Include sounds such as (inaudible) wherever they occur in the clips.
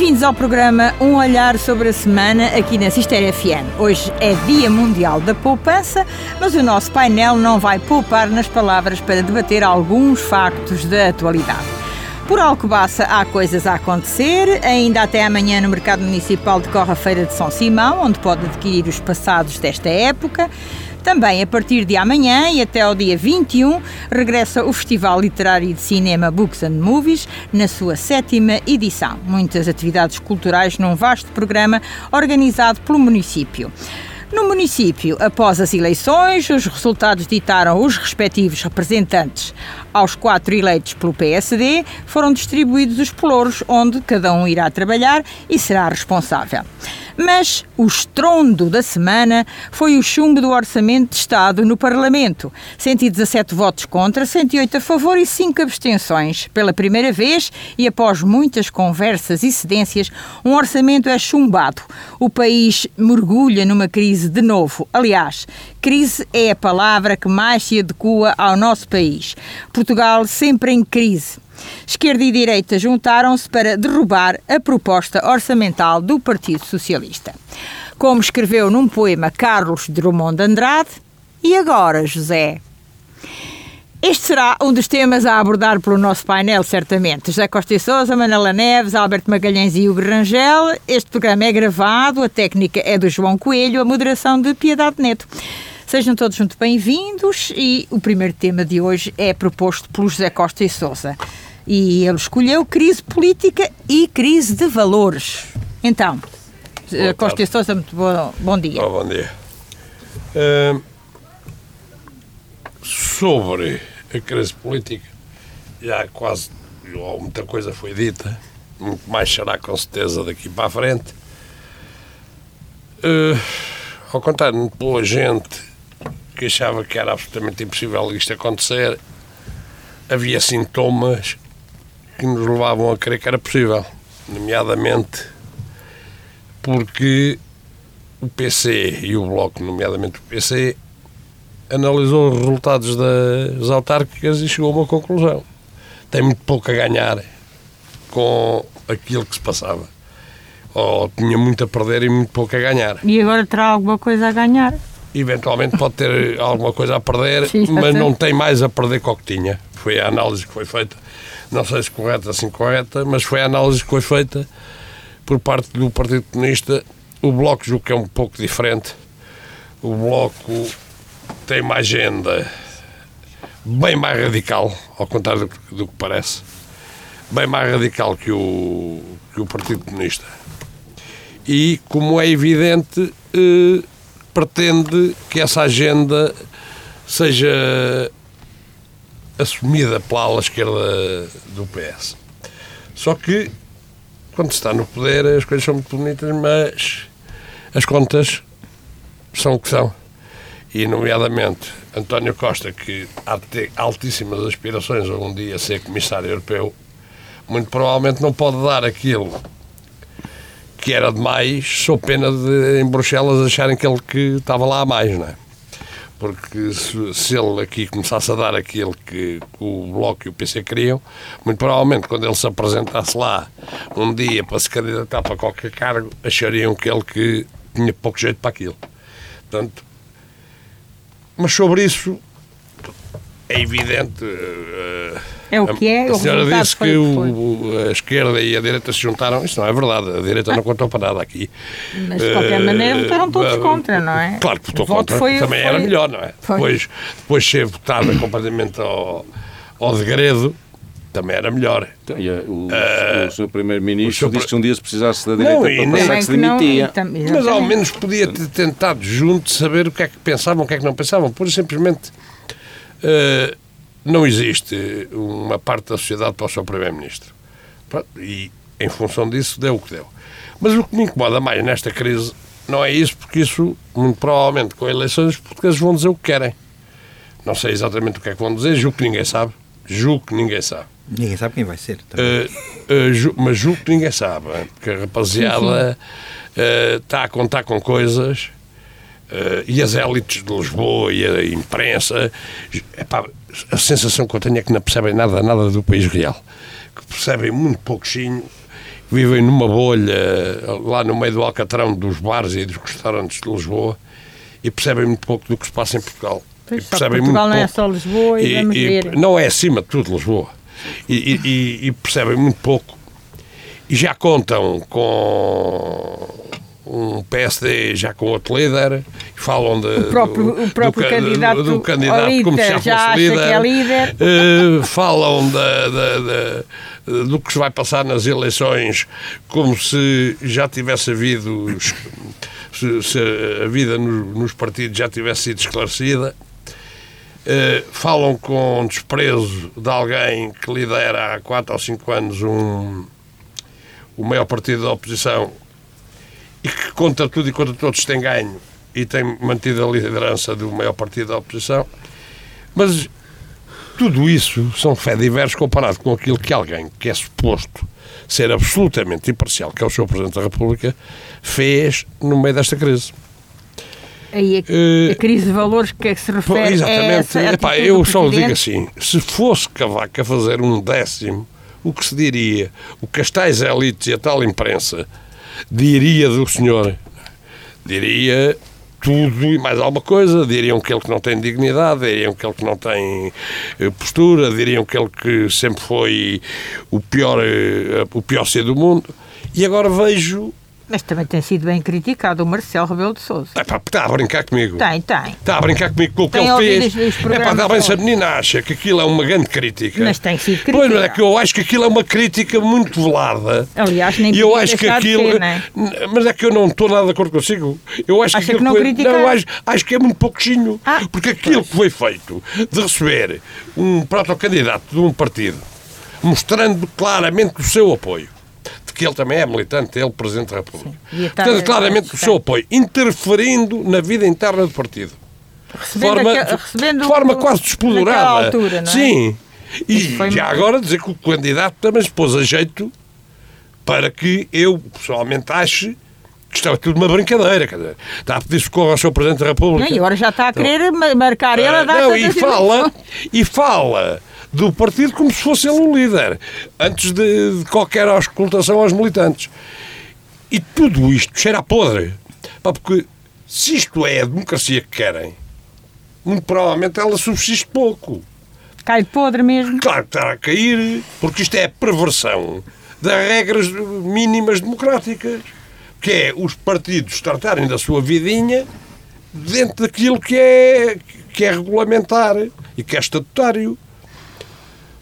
Bem-vindos ao programa Um Olhar sobre a Semana aqui na Cister FM. Hoje é Dia Mundial da Poupança, mas o nosso painel não vai poupar nas palavras para debater alguns factos da atualidade. Por Alcobaça há coisas a acontecer. Ainda até amanhã no Mercado Municipal decorre a Feira de São Simão, onde pode adquirir os passados desta época. Também a partir de amanhã e até ao dia 21 regressa o Festival Literário de Cinema Books and Movies na sua sétima edição. Muitas atividades culturais num vasto programa organizado pelo município. No município, após as eleições, os resultados ditaram os respectivos representantes. Aos quatro eleitos pelo PSD, foram distribuídos os pelouros onde cada um irá trabalhar e será responsável. Mas o estrondo da semana foi o chumbo do Orçamento de Estado no Parlamento. 117 votos contra, 108 a favor e 5 abstenções. Pela primeira vez e após muitas conversas e cedências, um orçamento é chumbado. O país mergulha numa crise de novo. Aliás, crise é a palavra que mais se adequa ao nosso país. Portugal sempre em crise. Esquerda e direita juntaram-se para derrubar a proposta orçamental do Partido Socialista. Como escreveu num poema Carlos Drummond de Andrade, e agora, José? Este será um dos temas a abordar pelo nosso painel, certamente. José Costa e Sousa, Manela Neves, Alberto Magalhães e Hugo Rangel. Este programa é gravado, a técnica é do João Coelho, a moderação de Piedade Neto. Sejam todos muito bem-vindos e o primeiro tema de hoje é proposto pelo José Costa e Sousa. E ele escolheu crise política e crise de valores. Então, Boa Costa e Sousa, muito bom, bom dia. Oh, bom dia. Uh, sobre a crise política, já quase muita coisa foi dita, muito mais será com certeza daqui para a frente. Uh, ao contrário, muito boa gente que achava que era absolutamente impossível isto acontecer, havia sintomas que nos levavam a crer que era possível, nomeadamente porque o PC e o Bloco, nomeadamente o PC, analisou os resultados das autárquicas e chegou a uma conclusão. Tem muito pouco a ganhar com aquilo que se passava. Ou tinha muito a perder e muito pouco a ganhar. E agora terá alguma coisa a ganhar? Eventualmente pode ter alguma coisa a perder, Sim, mas não tem mais a perder que o que tinha. Foi a análise que foi feita não sei se correta, assim correta, mas foi a análise que foi feita por parte do Partido Comunista. O Bloco julgo que é um pouco diferente. O Bloco tem uma agenda bem mais radical, ao contrário do, do que parece, bem mais radical que o, que o Partido Comunista. E, como é evidente, eh, pretende que essa agenda seja assumida pela ala esquerda do PS. Só que, quando se está no poder, as coisas são muito bonitas, mas as contas são o que são. E, nomeadamente, António Costa, que há de ter altíssimas aspirações a um dia ser comissário europeu, muito provavelmente não pode dar aquilo que era demais, sou pena de em Bruxelas acharem que ele que estava lá a mais, não é? porque se, se, ele aqui começasse a dar aquilo que o Bloco e o PC queriam, muito provavelmente quando ele se apresentasse lá um dia para se candidatar para qualquer cargo, achariam que ele que tinha pouco jeito para aquilo. Portanto, mas sobre isso é evidente. Uh, é o que é. A, senhora disse que, o, a esquerda e a direita se juntaram. Isso não é verdade. A direita ah. não contou para nada aqui. Mas de qualquer uh, maneira votaram todos uh, contra, não é? Claro que votou contra. Foi, Também foi... era melhor, não é? Depois, depois ser votada completamente ao, ao degredo. Também era melhor. Então, o, uh, o Sr. Primeiro-Ministro disse que um dia se precisasse da direita não, para passar que se demitia. Não, mas ao menos podia ter tentado junto saber o que é que pensavam, o que é que não pensavam. Por simplesmente uh, não existe uma parte da sociedade para o seu Primeiro-Ministro. E, em função disso, deu o que deu. Mas o que me incomoda mais nesta crise não é isso, porque isso, muito provavelmente, com eleições, os portugueses vão dizer o que querem. Não sei exatamente o que é que vão dizer, julgo que ninguém sabe. Julgo que ninguém sabe. Ninguém sabe quem vai ser. Uh, uh, ju mas julgo que ninguém sabe, porque a rapaziada está a contar com coisas Uh, e as élites de Lisboa e a imprensa, epá, a sensação que eu tenho é que não percebem nada, nada do país real. Que percebem muito pouquinho vivem numa bolha lá no meio do alcatrão dos bares e dos restaurantes de Lisboa e percebem muito pouco do que se passa em Portugal. Pois, percebem Portugal muito não é pouco. é só Lisboa e, e vamos ver. Não é acima de tudo Lisboa. E, e, e percebem muito pouco. E já contam com um PSD já com outro líder, falam de, o próprio, do, o próprio do, candidato, do, do candidato líder, como se já fosse líder, é líder. Uh, falam de, de, do que se vai passar nas eleições como se já tivesse havido se, se a vida nos, nos partidos já tivesse sido esclarecida. Uh, falam com desprezo de alguém que lidera há 4 ou 5 anos um, o maior partido da oposição e que contra tudo e contra todos tem ganho e tem mantido a liderança do maior partido da oposição. Mas tudo isso são fé diversos comparado com aquilo que alguém que é suposto ser absolutamente imparcial, que é o Sr. Presidente da República, fez no meio desta crise. Aí a, uh, a crise de valores que é que se refere Exatamente. É Epá, eu só digo assim, se fosse Cavaco a fazer um décimo, o que se diria? O Castais Elites e a tal imprensa diria do senhor? Diria tudo e mais alguma coisa. Diriam que ele que não tem dignidade, diriam que ele que não tem eh, postura, diriam que ele que sempre foi o pior, eh, o pior ser do mundo. E agora vejo mas também tem sido bem criticado o Marcelo Rebelo de Sousa. É pá, está a brincar comigo. Tem, tem. Está a brincar comigo com o que tem ele fez. É pá, dá bem se a menina acha que aquilo é uma grande crítica. Mas tem sido crítica. Pois, mas é que eu acho que aquilo é uma crítica muito velada. Aliás, nem e eu acho que aquilo. Ser, é? Mas é que eu não estou nada de acordo consigo. Eu acho acha que, que não foi... Não, acho, acho que é muito pouquinho. Ah, porque aquilo pois. que foi feito de receber um protocandidato de um partido mostrando claramente o seu apoio que ele também é militante, ele Presidente da República. Portanto, claramente o seu apoio, interferindo na vida interna do partido. Recebendo forma, recebendo de forma quase despolurada. Altura, não é? Sim. E já agora dizer que o candidato também se pôs a jeito para que eu, pessoalmente, ache que é tudo uma brincadeira. Quer dizer, está a pedir socorro ao seu Presidente da República. Não, e agora já está a querer então, marcar ele a data Não, e fala, e fala do partido como se fosse ele o líder, antes de, de qualquer auscultação aos militantes. E tudo isto cheira a podre. Porque se isto é a democracia que querem, muito provavelmente ela subsiste pouco. Cai podre mesmo. Claro que está a cair, porque isto é a perversão das regras mínimas democráticas, que é os partidos tratarem da sua vidinha dentro daquilo que é, que é regulamentar e que é estatutário.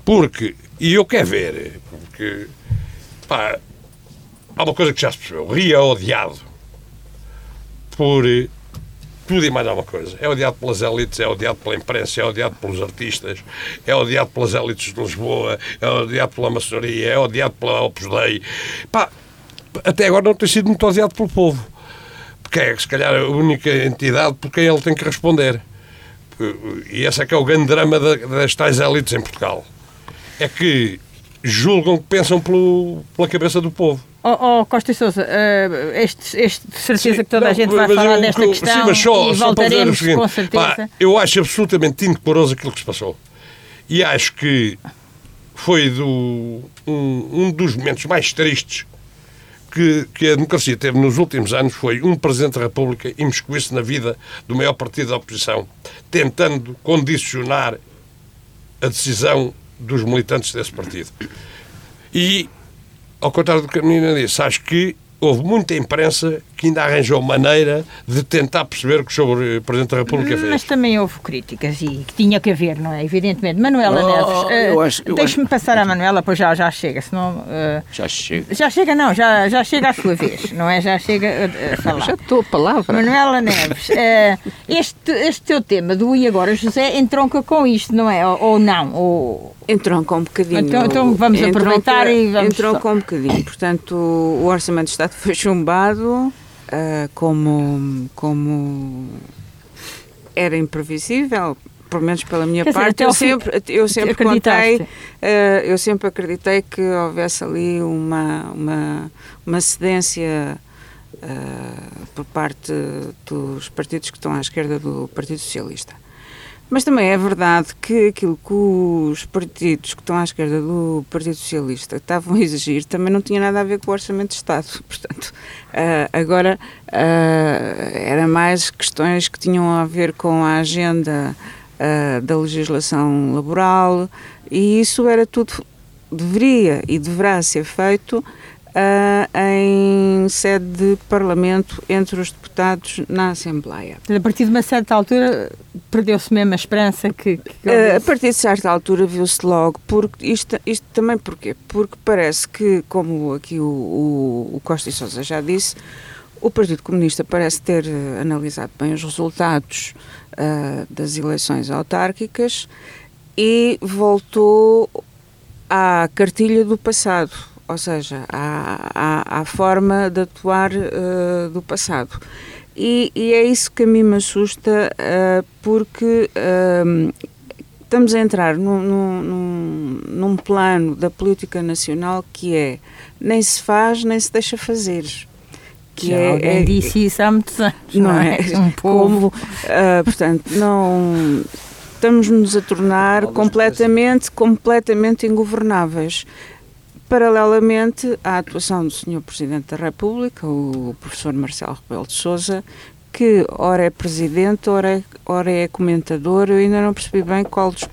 Porque, e eu quero ver, porque, pá, há uma coisa que já se percebeu. Ria é odiado por tudo e mais alguma coisa. É odiado pelas elites, é odiado pela imprensa, é odiado pelos artistas, é odiado pelas elites de Lisboa, é odiado pela maçonaria, é odiado pela Opus Dei. Pá, até agora não tem sido muito odiado pelo povo. Porque é, se calhar, a única entidade por quem ele tem que responder. E esse é que é o grande drama das tais elites em Portugal é que julgam que pensam pelo, pela cabeça do povo. Oh, oh Costa e Sousa, uh, este, este, de certeza sim, que toda não, a gente vai falar eu, desta questão sim, mas só, e só voltaremos seguinte, com certeza. Pá, eu acho absolutamente indecoroso aquilo que se passou. E acho que foi do, um, um dos momentos mais tristes que, que, a democracia teve nos últimos anos foi um Presidente da República imiscuir-se na vida do maior partido da oposição, tentando condicionar a decisão dos militantes desse partido. E, ao contrário do que a menina disse, acho que houve muita imprensa que ainda arranjou maneira de tentar perceber o que o Presidente da República fez. Mas também houve críticas e que tinha que haver, não é? Evidentemente. Manuela oh, Neves, uh, deixe-me passar à Manuela, pois já, já chega, senão... Uh, já chega. Já chega, não, já, já chega à sua vez, não é? Já chega a, a falar. Já estou a palavra. Manuela Neves, uh, este, este teu tema do E Agora José entronca com isto, não é? Ou, ou não? Ou... Entronca um bocadinho. Então, então vamos entronca, aproveitar e vamos... Entronca um bocadinho. Portanto, o Orçamento de Estado foi chumbado uh, como, como era imprevisível, pelo menos pela minha Quer parte, dizer, eu, sempre, eu sempre contei, uh, eu sempre acreditei que houvesse ali uma, uma, uma cedência uh, por parte dos partidos que estão à esquerda do Partido Socialista. Mas também é verdade que aquilo que os partidos que estão à esquerda do Partido Socialista estavam a exigir também não tinha nada a ver com o Orçamento de Estado. (laughs) Portanto, uh, agora uh, era mais questões que tinham a ver com a agenda uh, da legislação laboral e isso era tudo, deveria e deverá ser feito uh, em sede de Parlamento entre os deputados na Assembleia. A partir de uma certa altura perdeu-se mesmo a esperança que. que uh, a partir de certa altura viu-se logo, porque isto, isto também porquê? Porque parece que, como aqui o, o, o Costa e Sousa já disse, o Partido Comunista parece ter uh, analisado bem os resultados uh, das eleições autárquicas e voltou à cartilha do passado ou seja, à, à, à forma de atuar uh, do passado. E, e, é isso que a mim me assusta, uh, porque uh, estamos a entrar num, num, num, plano da política nacional que é nem se faz, nem se deixa fazer. Que é, alguém é, disse isso há muitos anos, não, não é? é? (laughs) Um Como, portanto, não estamos-nos a tornar completamente, completamente ingovernáveis paralelamente à atuação do Sr. Presidente da República, o professor Marcelo Rebelo de Sousa, que ora é presidente, ora é, ora é comentador, eu ainda não percebi bem qual dos,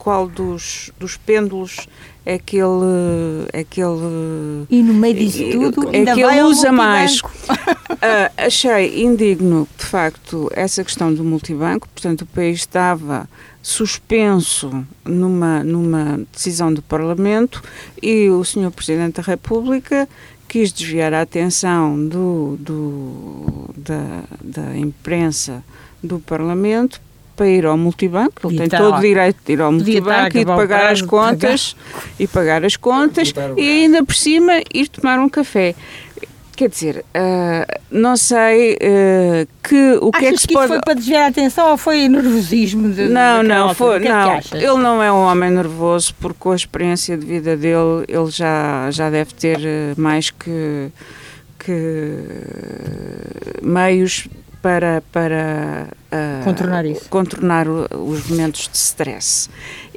qual dos, dos pêndulos é que ele, é que ele e no meio disso é, tudo é que ele usa mais. uh, (laughs) achei indigno, de facto, essa questão do multibanco. Portanto, o país estava suspenso numa, numa decisão do Parlamento e o Sr. Presidente da República quis desviar a atenção do, do, da, da imprensa do Parlamento para ir ao multibanco, ele tem todo o direito de ir ao multibanco e de pagar as contas pagar. e pagar as contas e ainda por cima ir tomar um café. Quer dizer, uh, não sei uh, que o que é que se que pode. foi para desviar a atenção ou foi nervosismo? De, não, não, foi. É não, ele não é um homem nervoso porque com a experiência de vida dele ele já, já deve ter eh, mais que, que meios para, para uh, contornar isso. Contornar os momentos de stress.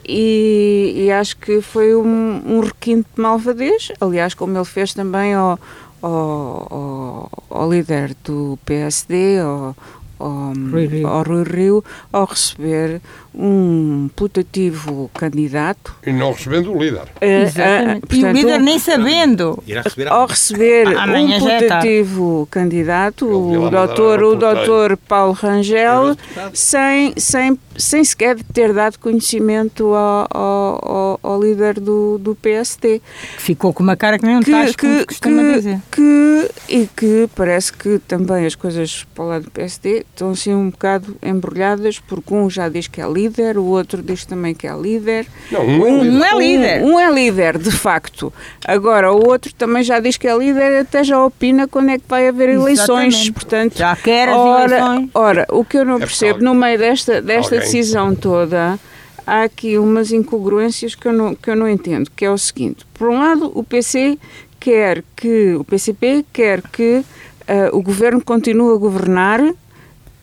E, e, acho que foi um, um requinte de malvadez, aliás, como ele fez também ao, ao, ao, líder do PSD, ao, ao, Rui Rio. ao Rui Rio, ao receber um putativo candidato. E não recebendo o líder. Uh, Exatamente. Uh, portanto, e o líder nem sabendo. Receber ao receber um putativo candidato, o doutor, o doutor Paulo Rangel, sem, sem, sem sequer ter dado conhecimento ao, ao, ao, líder do, do PSD. Que ficou com uma cara que nem um que, tacho, que, que, dizer. Que, e que parece que também as coisas para o lado do PSD estão assim um bocado embrulhadas, porque um já diz que é líder, líder, o outro diz também que é líder. Não, um, é um é líder. Um, um, é líder, de facto. Agora, o outro também já diz que é líder, até já opina quando é que vai haver eleições. Exatamente. Portanto, já quer as ora, eleições. Ora, o que eu não é percebo no meio desta, desta decisão toda há aqui umas incongruências que eu, não, que eu não entendo, que é o seguinte. Por um lado, o PC quer que, o PCP quer que uh, o governo continue a governar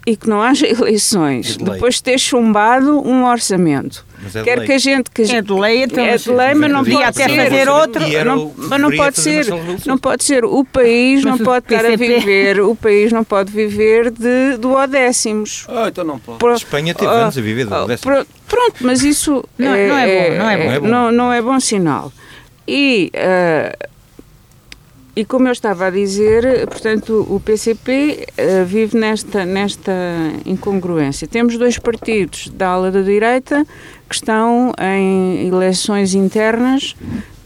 e que não haja (laughs) eleições, de depois de ter chumbado um orçamento. É Quer que a gente que é de lei, então, é de lei, mas não pode até ser. fazer outro, não, mas não pode ser, não pode ser. O país mas não pode estar a viver, o país não pode viver de duodécimos. Oh, então não pode. Por, Espanha teve anos a viver de duodécimos. Pronto, mas isso não é, não é bom, não é bom. É não, não é bom sinal. E uh, e como eu estava a dizer, portanto, o PCP eh, vive nesta, nesta incongruência. Temos dois partidos da ala da direita que estão em eleições internas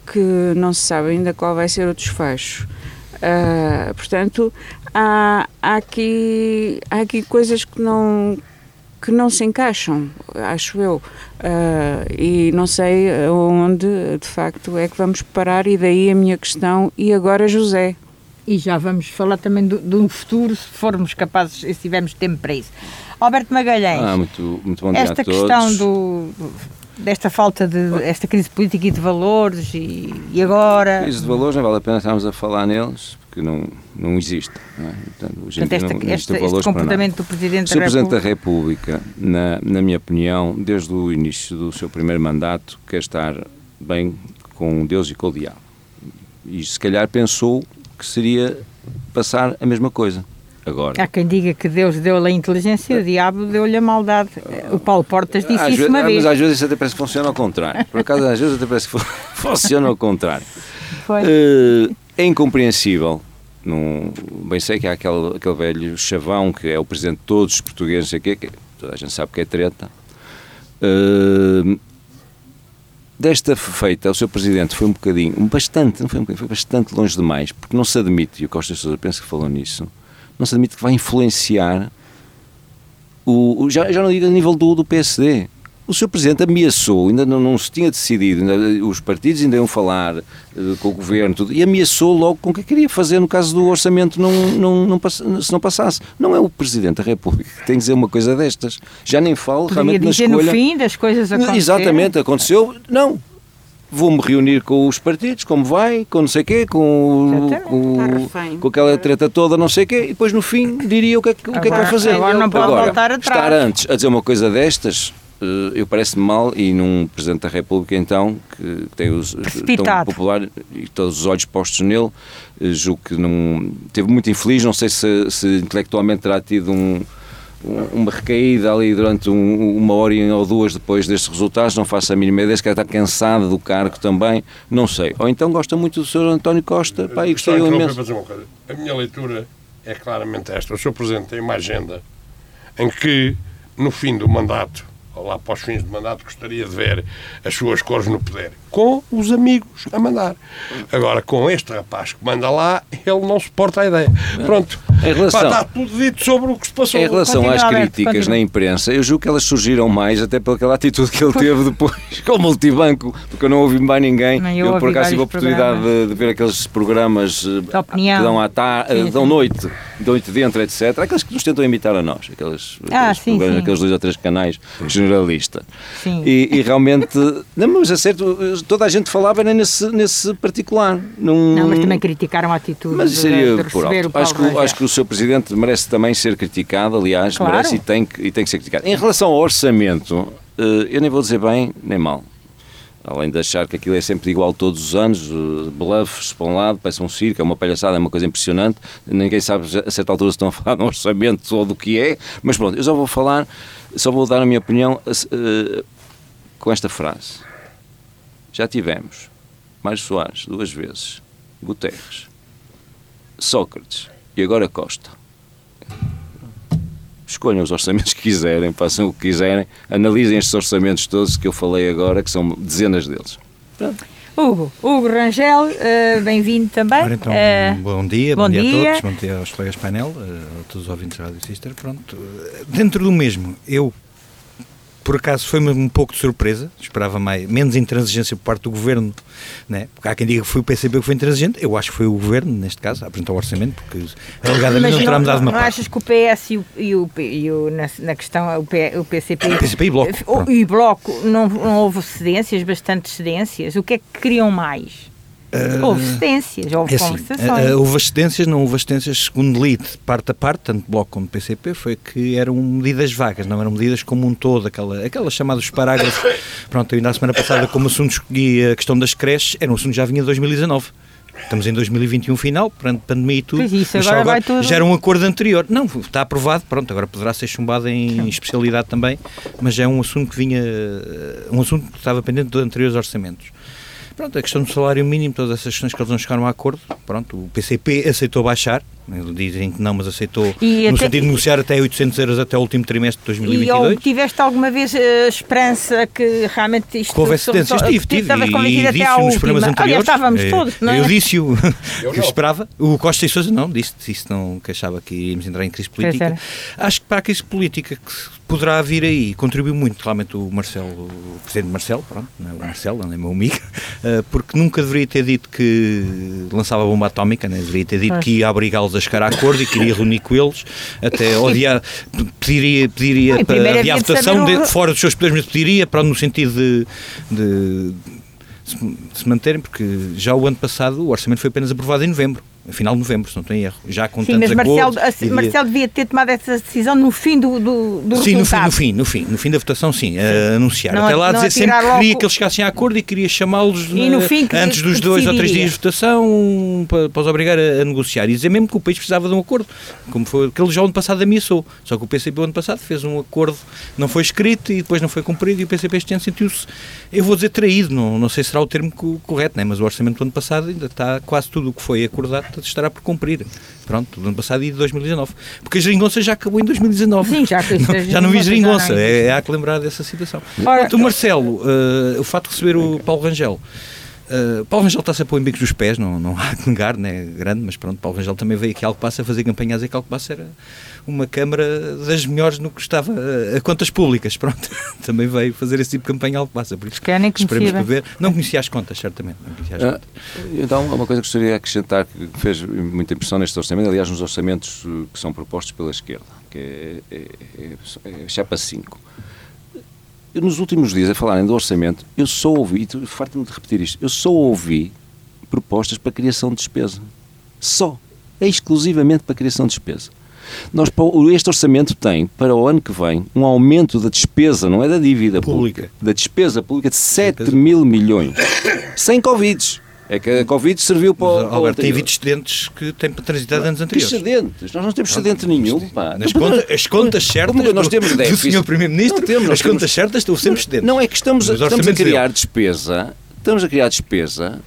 que não se sabe ainda qual vai ser o desfecho. Uh, portanto, há, há, aqui, há aqui coisas que não, que não se encaixam, acho eu. Uh, e não sei onde, de facto, é que vamos parar, e daí a minha questão. E agora, José? E já vamos falar também do, do futuro, se formos capazes, se tivermos tempo para isso. Alberto Magalhães, ah, muito, muito bom dia esta a todos. questão do, desta falta de esta crise política e de valores e, e agora crise de valores não vale a pena estarmos a falar neles que não, não existe. Não é? Portanto, Portanto esta, não, este, este comportamento do Presidente da República... O Presidente da República, na, na minha opinião, desde o início do seu primeiro mandato, quer estar bem com Deus e com o diabo. E se calhar pensou que seria passar a mesma coisa. Agora. Há quem diga que Deus deu-lhe a inteligência e o diabo deu-lhe a maldade. O Paulo Portas disse às isso uma vez. Mas às vezes isso até parece que funciona ao contrário. Por acaso, às vezes até parece que (laughs) funciona ao contrário. Uh, é incompreensível. Num, bem sei que há aquele, aquele velho chavão que é o presidente de todos os portugueses, aqui, que toda a gente sabe que é treta. Uh, desta feita, o seu presidente foi um bocadinho, bastante, não foi um bocadinho, foi bastante longe demais, porque não se admite, e o Costa Sousa penso que falou nisso, não se admite que vai influenciar o, já, já não digo a nível do, do PSD. O Sr. Presidente ameaçou, ainda não, não se tinha decidido, ainda, os partidos ainda iam falar uh, com o Governo, tudo, e ameaçou logo com o que queria fazer no caso do orçamento não, não, não, se não passasse. Não é o Presidente da República que tem que dizer uma coisa destas. Já nem falo Podia realmente dizer na escolha... no fim das coisas acontecerem. Exatamente, aconteceu. Não, vou-me reunir com os partidos, como vai, com não sei o quê, com, com, com, aquela treta toda, não sei o quê, e depois no fim diria o que é que, o que, é que vai fazer. Agora não pode agora, voltar atrás. Estar antes a dizer uma coisa destas, eu parece-me mal e num Presidente da República então que tem os tão popular e todos os olhos postos nele eh, julgo que não teve muito infeliz não sei se, se intelectualmente terá tido um uma recaída ali durante um, uma hora ou duas depois destes resultados, não faço a mínima ideia, se calhar está cansado do cargo também, não sei. Ou então gosta muito do Sr. António Costa, pá, e gostei imenso. Fazer uma coisa. A minha leitura é claramente esta. O Sr. Presidente tem uma agenda em que, no fim do mandato, lá para os fins de mandato, gostaria de ver as suas cores no poder. Com os amigos a mandar. Agora, com este rapaz que manda lá, ele não suporta a ideia. Pronto. Em relação, Pá, está tudo dito sobre o que se passou. Em relação às críticas na imprensa, eu julgo que elas surgiram mais até pelaquela atitude que ele teve depois com o multibanco, porque eu não ouvi mais ninguém. Não, eu, eu por acaso tive a oportunidade de, de, ver aqueles programas eh, que dão à tarde, dão noite, noite dentro, etc. Aqueles que nos tentam imitar a nós, aqueles, ah, aqueles, sim, sim. aqueles dois ou três canais generalista. E, e, realmente, (laughs) não, mas é certo, toda a gente falava nesse, nesse particular. Num... Não, mas também criticaram a atitude mas seria de, de por alto. Acho que, acho que o seu Presidente merece também ser criticado, aliás, claro. merece e tem, e tem que ser criticado. Em relação ao orçamento, eh, eu nem vou dizer bem nem mal. Além de achar que aquilo é sempre igual todos os anos, eh, bluffs para um lado, parece um circo, é uma palhaçada, é uma coisa impressionante. Ninguém sabe a certa altura se estão a falar de um orçamento ou do que é, mas pronto, eu só vou falar, só vou dar a minha opinião uh, com esta frase. Já tivemos Mário Soares duas vezes, Guterres, Sócrates e agora Costa. Escolham os orçamentos que quiserem, façam o que quiserem, analisem estes orçamentos todos que eu falei agora, que são dezenas deles. Pronto. Hugo, Hugo Rangel, uh, bem-vindo também. Ora, então, uh, bom dia, bom, bom dia, dia, a todos, bom dia aos colegas painel, uh, a todos os ouvintes da Rádio Sister. Pronto, dentro do mesmo, eu por acaso foi-me um pouco de surpresa, esperava mais, menos intransigência por parte do Governo, né? porque há quem diga que foi o PCP que foi intransigente, eu acho que foi o Governo, neste caso, a apresentar o orçamento, porque alegadamente não terá dado uma não parte. achas que o PS e o, e o, e o na, na, questão, o, P, o PCP... O PCP e Bloco. E Bloco, não, não houve cedências, bastante cedências, o que é que queriam mais? Uh, houve cedências, houve é assim, conversações. Uh, houve cedências, não houve cedências, segundo li, parte a parte, tanto Bloco como PCP, foi que eram medidas vagas, não eram medidas como um todo, aquela, aquelas chamadas parágrafos. (laughs) Pronto, eu ainda a semana passada, como assunto escolhi a questão das creches, era um assunto que já vinha de 2019. Estamos em 2021 final, perante pandemia e tudo. Pois isso, agora, agora tudo... Já era um acordo anterior. Não, está aprovado, pronto, agora poderá ser chumbado em especialidade também, mas é um assunto que vinha, um assunto que estava pendente de anteriores orçamentos. Pronto, a questão do salário mínimo, todas essas questões que eles não chegaram a acordo, pronto, o PCP aceitou baixar, dizem que não, mas aceitou e no até, sentido de negociar até 800 euros até o último trimestre de 2022. E tiveste alguma vez uh, esperança que realmente isto... Houvesse cedências, tive, tive, e, e disse nos programas anteriores. Aliás, estávamos é, todos, não é? Eu disse-o, (laughs) que (laughs) esperava, o Costa e Sousa não, disse, disse não, que achava que íamos entrar em crise política. Acho que para a crise política que poderá vir aí. Contribuiu muito, realmente, o Marcelo, o presidente Marcelo, pronto, não é o Marcelo, não é meu amigo, (laughs) eh, porque nunca deveria ter dito que lançava bomba atómica, né? deveria ter dito que ia obrigá-los a chegar a acordo e queria reunir com eles, até odiar, pediria, pediria não, para a votação de, fora dos seus poderes, mas pediria, pronto, no sentido de, de se manterem, porque já o ano passado o orçamento foi apenas aprovado em novembro. Final de novembro, se não tem erro. Já com Sim, mas Marcelo, Marcelo devia ter tomado essa decisão no fim do, do, do sim, resultado. no fim, no fim, no fim, no fim da votação, sim, uh, anunciar. Não, Até lá dizer sempre que queria que eles chegassem a acordo e queria chamá-los antes dos dois ou três dias de votação para, para os obrigar a, a, negociar. E dizer mesmo que o país precisava de um acordo, como foi que ele já o ano passado ameaçou. Só que o PCP o ano passado fez um acordo, não foi escrito e depois não foi cumprido e o PCP este ano sentiu-se, eu vou dizer traído, não, não sei se será o termo correto, né? mas o orçamento do ano passado ainda está quase tudo o que foi acordado estará por cumprir. Pronto, do ano passado e de 2019. Porque a geringonça já acabou em 2019. Sim, já (laughs) não, Já não vi geringonça. É, é, há que lembrar dessa situação. Ora, o Marcelo, uh, o fato de receber o Paulo Rangel Uh, Paulo Rangel está-se a pôr em bicos dos pés, não, não (laughs) há que negar, né? grande, mas pronto, Paulo Rangel também veio aqui algo passa a fazer campanhas e que algo passa era uma Câmara das melhores no que estava a, a contas públicas, pronto, (laughs) também veio fazer esse tipo de campanha algo passa, por isso que nem esperemos para ver. Não conhecia as contas, certamente. As uh, contas. Então, uma coisa que gostaria de acrescentar que fez muita impressão neste orçamento, aliás, nos orçamentos eh, que são propostos pela esquerda, que é, é, é, é chapa 5 eu, nos últimos dias, a falarem do orçamento, eu só ouvi, farto-me de repetir isto, eu só ouvi propostas para criação de despesa. Só. É exclusivamente para criação de despesa. Nós, este orçamento tem, para o ano que vem, um aumento da despesa, não é da dívida pública, pública da despesa pública de 7 mil milhões. Sem Covid. É que a Covid serviu para. Mas, Alberto, tem havido excedentes que têm transitado anos anteriores. Excedentes? Nós não temos excedente nenhum. Pá. Nas contas, as contas certas Como nós temos do, do Sr. Primeiro-Ministro, temos, as contas certas estão sempre excedentes. Não, é que estamos, estamos a criar dele. despesa, estamos a criar despesa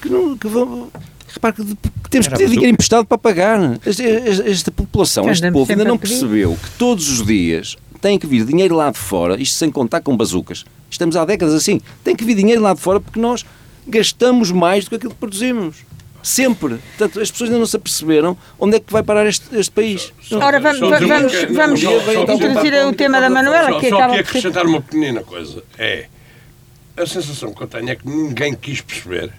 que não. Que vão, repare que, que temos que ter dinheiro emprestado para pagar. Esta, esta, esta população, este povo ainda não percebeu que todos os dias tem que vir dinheiro lá de fora, isto sem contar com bazucas. Estamos há décadas assim. Tem que vir dinheiro lá de fora porque nós gastamos mais do que aquilo que produzimos. Sempre. Portanto, as pessoas ainda não se aperceberam onde é que vai parar este, este país. Ora, vamos, vamos, vamos introduzir o tema da Manuela, que só, acaba só acrescentar uma pequenina coisa. É, a sensação que eu tenho é que ninguém quis perceber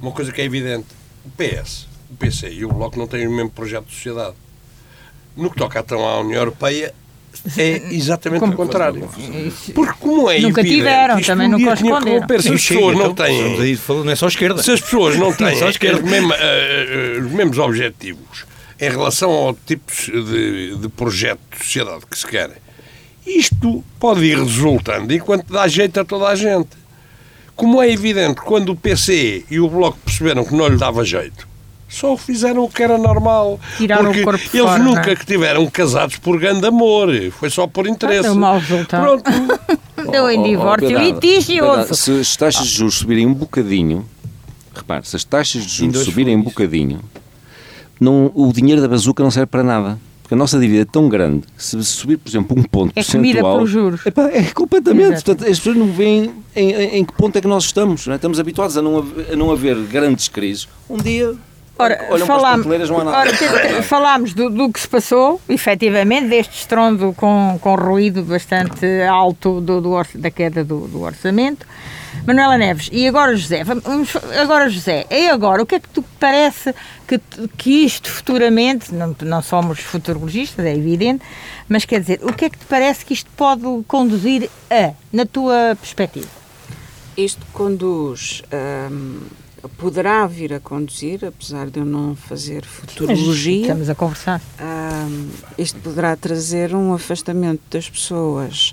uma coisa que é evidente. O PS, o PC e o Bloco não têm o mesmo projeto de sociedade. No que toca então à União Europeia, é exatamente como, o contrário. Porque como é Nunca evidente, tiveram, também nunca esconderam. Se as pessoas não têm... Aí, não é só a esquerda. Se as pessoas não têm os, mesmos, uh, os mesmos objetivos em relação ao tipo de, de projeto de sociedade que se querem, isto pode ir resultando enquanto dá jeito a toda a gente. Como é evidente, quando o PC e o Bloco perceberam que não lhe dava jeito, só fizeram o que era normal. Tiraram porque o corpo eles fora, nunca é? que tiveram casados por grande amor, foi só por interesse. Ah, deu mau resultado. Pronto. (laughs) deu em divórcio litigioso. Se as taxas de juros subirem um bocadinho, repare, se as taxas de juros subirem um bocadinho, não, o dinheiro da bazuca não serve para nada. Porque a nossa dívida é tão grande que se subir, por exemplo, um ponto é percentual... pelos juros. é completamente. Portanto, as pessoas não veem em, em, em, que ponto é que nós estamos. Não é? Estamos habituados a não, a não haver grandes crises. Um dia Ora, falámos, ora, falámos do, do, que se passou, efetivamente, deste estrondo com, com ruído bastante alto do, do da queda do, do, orçamento. Manuela Neves, e agora José, vamos, agora José, e agora, o que é que tu parece que, que isto futuramente, não, não somos futurologistas, é evidente, mas quer dizer, o que é que te parece que isto pode conduzir a, na tua perspectiva? Isto conduz... Hum poderá vir a conduzir, apesar de eu não fazer futurologia. Estamos a conversar. Uh, isto poderá trazer um afastamento das pessoas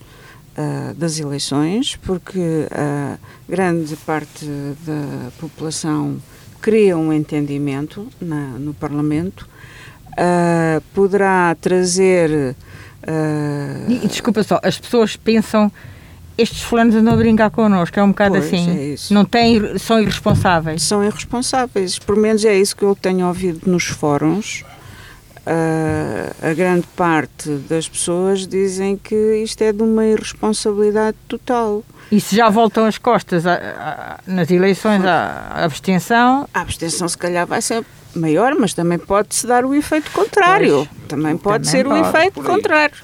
uh, das eleições, porque uh, grande parte da população cria um entendimento na, no Parlamento. Ah, poderá trazer. E, desculpa só, as pessoas pensam estes fulanos andam a brincar connosco, é um bocado pois, assim. É não têm, são irresponsáveis. São irresponsáveis, por menos é isso que eu tenho ouvido nos fóruns. Uh, a grande parte das pessoas dizem que isto é de uma irresponsabilidade total. E se já voltam as costas a, a, nas eleições à abstenção? A abstenção se calhar vai ser maior, mas também pode-se dar o efeito contrário. Pois, também pode também ser pode. o efeito contrário.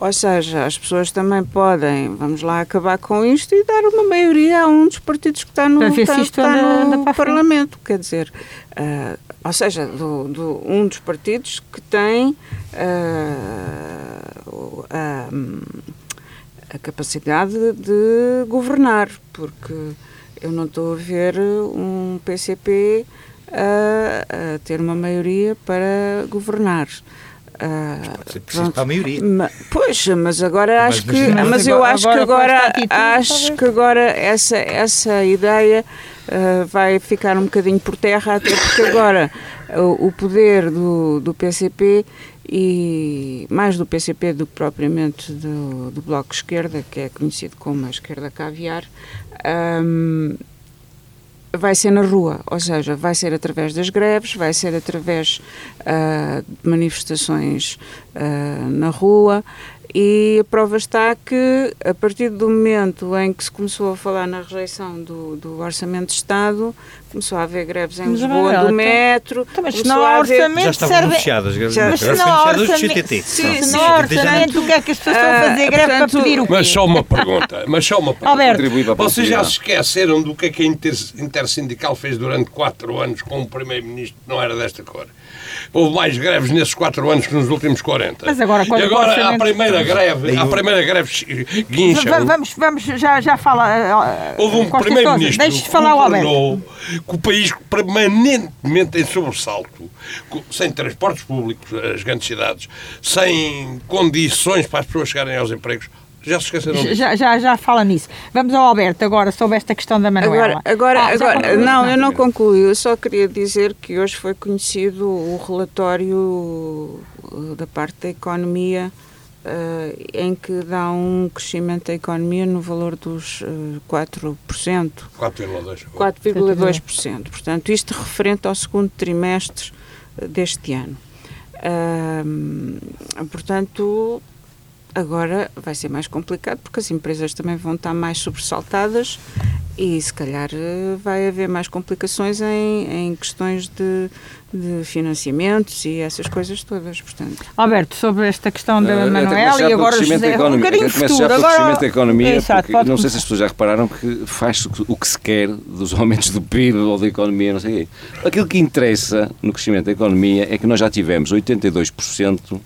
Ou seja, as pessoas também podem, vamos lá acabar com isto e dar uma maioria a um dos partidos que está no, está, está no Parlamento. Quer dizer, uh, ou seja, do, do, um dos partidos que tem uh, a, a capacidade de governar, porque eu não estou a ver um PCP a, a ter uma maioria para governar. Uh, para a maioria. Ma, pois, mas agora mas, acho que, mas, mas eu acho agora, que agora, atitude, acho que agora essa essa ideia uh, vai ficar um bocadinho por terra, até porque agora o, o, poder do, do PCP e mais do PCP do que propriamente do, do Bloco Esquerda, que é conhecido como a esquerda caviar, um, vai ser na rua, ou seja, vai ser através das greves, vai ser através uh, de manifestações uh, na rua e a prova está que a partir do momento em que se começou a falar na rejeição do, do Orçamento de Estado, começou a haver greves em mas Lisboa do metro. Então, mas se não há orçamento, já estavam serve... greves já, mas se não há orçamento, se não há orçamento, o que é que as pessoas estão a fazer ah, greve para pedir o quê? Mas só uma pergunta, mas só uma pergunta. Alberto, vocês já se esqueceram do que é que a Intersindical fez durante quatro anos com um primeiro-ministro que não era desta cor? Houve mais greves nesses quatro anos que nos últimos 40. Mas agora, e agora, a primeira greve, a primeira greve guincha. Vamos, vamos, já, já fala. Uh, Houve um primeiro-ministro que falar governou que o país permanentemente em sobressalto, sem transportes públicos, as grandes cidades, sem condições para as pessoas chegarem aos empregos. Já se esqueceram disso? Já, já, já fala nisso. Vamos ao Alberto agora sobre esta questão da Manuela. Agora, agora, ah, agora não, eu não concluí. Eu só queria dizer que hoje foi conhecido o relatório uh, da parte da economia uh, em que dá um crescimento da economia no valor dos uh, 4%. 4,2%. 4,2%. Portanto, isto referente ao segundo trimestre uh, deste ano. Uh, portanto, Agora vai ser mais complicado porque as empresas também vão estar mais sobressaltadas e se calhar eh, vai haver mais complicações em, em questões de, de, financiamentos e essas coisas todas, portanto. Alberto, sobre esta questão da uh, Manuel e agora José, da economia, um bocadinho futuro. Já agora... crescimento da economia, Exato, não sei se as pessoas já repararam que faz o que se quer dos aumentos do PIB ou da economia, não sei o quê. Aquilo que interessa no crescimento da economia é que nós já tivemos 82%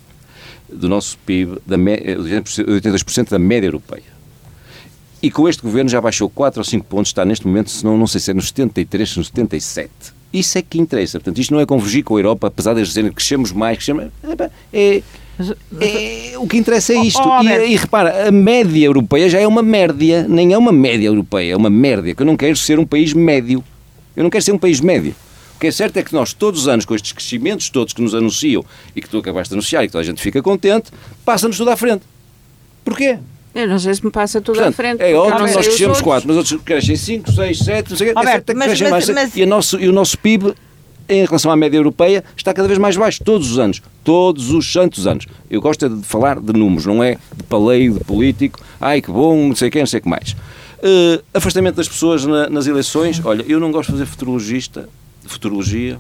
do nosso PIB, da 82% da média europeia. E com este governo já baixou 4 ou 5 pontos, está neste momento, se não, não sei se é nos 73, nos 77. Isso é que interessa. Portanto, isto não é convergir com a Europa, apesar de eles dizerem que crescemos mais, crescemos, é, é, o que interessa é isto. Oh, oh, e, e, repara, a média europeia já é uma média, nem é uma média europeia, é uma média, que eu não quero ser um país médio. Eu não quero ser um país médio. O que é certo é que nós, todos os anos, com estes crescimentos todos que nos anunciam e que tu acabaste de anunciar e que toda a gente fica contente, passa-nos tudo à frente. Porquê? Eu não sei se me passa tudo Portanto, à frente. É ótimo, nós crescemos 4, mas outros crescem 5, 6, 7, não sei o que. É é que crescem mais. Mas... E, nosso, e o nosso PIB em relação à média europeia, está cada vez mais baixo, todos os anos. Todos os santos anos. Eu gosto é de falar de números, não é de paleio, de político. Ai, que bom, não sei quem, não sei o que mais. Uh, afastamento das pessoas na, nas eleições. Olha, eu não gosto de fazer futurologista, futurologia.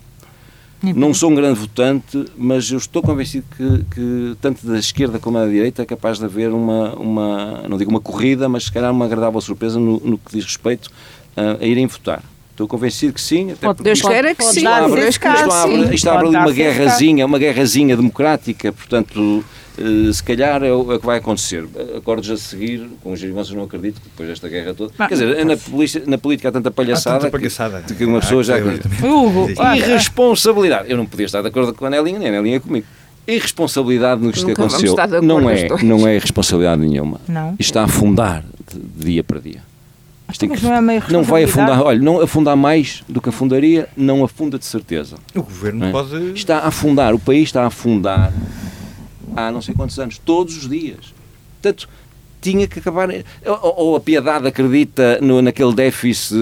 Não sou um grande votante, mas eu estou convencido que, que, tanto da esquerda como da direita é capaz de haver uma, uma não digo uma corrida, mas se calhar uma agradável surpresa no, no que diz respeito a, a irem votar. Estou convencido que sim. Até Pode, Deus queira que sim. Isto abre, isto abre, isto abre ali uma guerrazinha, uma guerrazinha democrática, portanto eh, se calhar é o, é o, que vai acontecer. Acordos a seguir, com os gerimanços não acredito, que depois desta guerra toda. Quer dizer, na, polícia, na política há tanta palhaçada, há tanta palhaçada. Que, que, uma pessoa ah, já acredita. Irresponsabilidade. Eu não podia estar de acordo com a Nelinha, nem a Nelinha comigo. Irresponsabilidade no que isto aconteceu não é, não é responsabilidade nenhuma. Não. Isto está a afundar de dia para dia. Então, que, não, é não vai afundar, olha, não afundar mais do que afundaria, não afunda de certeza. O governo é? pode. Está a afundar, o país está a afundar há não sei quantos anos, todos os dias. Portanto, tinha que acabar. Ou, ou a piedade acredita no, naquele déficit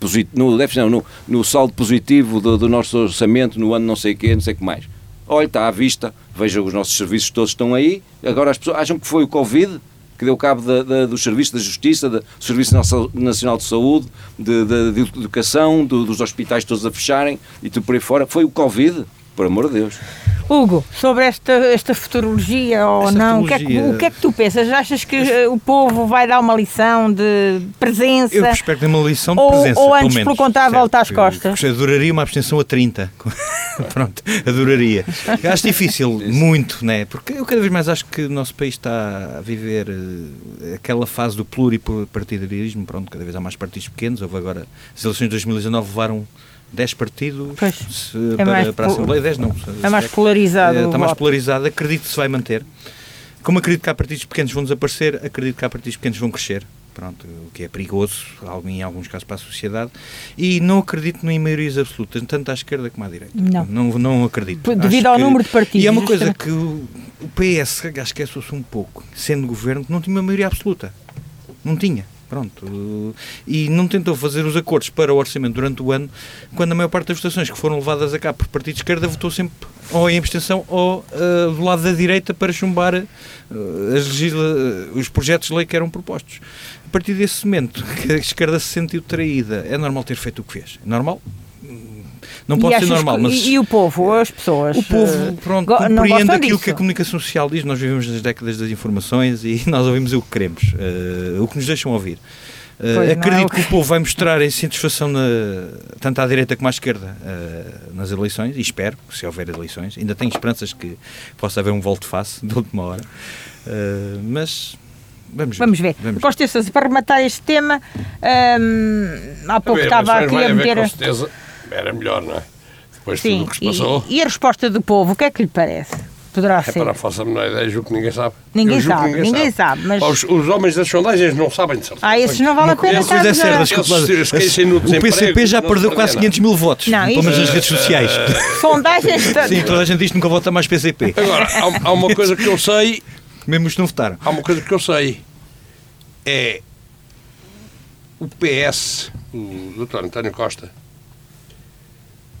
positivo, no déficit, não, no, no saldo positivo do, do, nosso orçamento no ano não sei quê, não sei o que mais. Olha, está à vista, veja os nossos serviços todos estão aí. Agora as pessoas acham que foi o Covid que deu cabo da, da, dos serviços da Justiça, do Serviço Nacional de Saúde, de, de, de Educação, do, dos hospitais todos a fecharem e tudo por aí fora. Foi o Covid, por amor de Deus. Hugo, sobre esta, esta futurologia ou esta não, o que, é que, o que, é que, tu pensas? Achas que eh, o povo vai dar uma lição de presença? Eu espero que dê uma lição de ou, presença. Ou antes, pelo contrário, voltar às costas? Adoraria uma abstenção a 30. (laughs) Pronto, adoraria. Acho difícil, (laughs) muito, né? Porque eu cada vez mais acho que o nosso país está a viver uh, aquela fase do pluripartidarismo. Pronto, cada vez há mais partidos pequenos. Houve agora. As eleições de 2019 levaram 10 partidos se, é para, para, a Assembleia, 10 não. É mais polarizado. É, está mais polarizado, acredito que se vai manter. Como acredito que há partidos pequenos vão desaparecer, acredito que há partidos pequenos vão crescer. Pronto, o que é perigoso, em alguns casos, para a sociedade. E não acredito em maiorias absolutas, tanto à esquerda como à direita. Não. Não, não acredito. Devido Acho ao que... número de partidos. E é uma coisa que o, o PS, acho que se um pouco, sendo governo, não tinha uma maioria absoluta. Não tinha. Pronto. E não tentou fazer os acordos para o orçamento durante o ano, quando a maior parte das votações que foram levadas a cabo por partido de esquerda votou sempre ou em abstenção ou uh, do lado da direita para chumbar uh, legisla... os projetos de lei que eram propostos. A partir desse momento que a esquerda se sentiu traída, é normal ter feito o que fez. É normal? Não pode ser normal. Que, mas e, e, o povo, as pessoas? O povo, eh, pronto, compreende aquilo disso. que a comunicação social diz. Nós vivemos nas décadas das informações e (laughs) nós ouvimos o que queremos, uh, o que nos deixam ouvir. Uh, acredito é o que... que... o povo vai mostrar insatisfação na, tanto à direita como à esquerda uh, nas eleições, e espero, se houver eleições. Ainda tenho esperanças que possa haver um volte-face de última hora. Uh, mas Vamos ver. Vamos ver. Vamos ver. para rematar este tema, um, há pouco estava aqui a meter. Era melhor, não é? Depois de tudo o que se passou. E, e, a resposta do povo, o que é que lhe parece? Poderá é ser. para a faça a menor ideia, julgo que ninguém sabe. Ninguém sabe, ninguém, ninguém sabe. sabe. mas... Os, os, homens das sondagens não sabem de certeza. Ah, esses não vale a pena Uma coisa é certa, o PCP já perdeu quase 500 mil votos, não, pelo menos nas redes sociais. Sondagens... Sim, toda a gente diz que nunca vota mais PCP. Agora, há, há uma coisa que eu sei... Mesmo os que não votaram. Há uma coisa que eu sei. É o PS, o Dr. António Costa,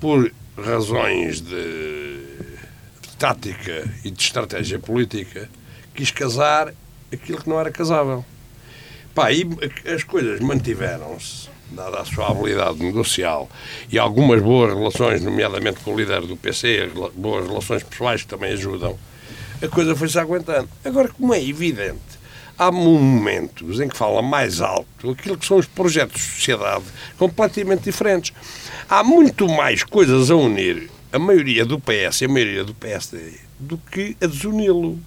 por razões de, tática e de estratégia política, quis casar aquilo que não era casável. Pá, e as coisas mantiveram-se, dada a sua habilidade negocial e algumas boas relações, nomeadamente com o líder do PC, boas relações pessoais que também ajudam, a coisa foi-se aguentando. Agora, como é evidente, há momentos em que fala mais alto aquilo que são os projetos de sociedade completamente diferentes há muito mais coisas a unir a maioria do PS e a maioria do PSD do que a desuni-los.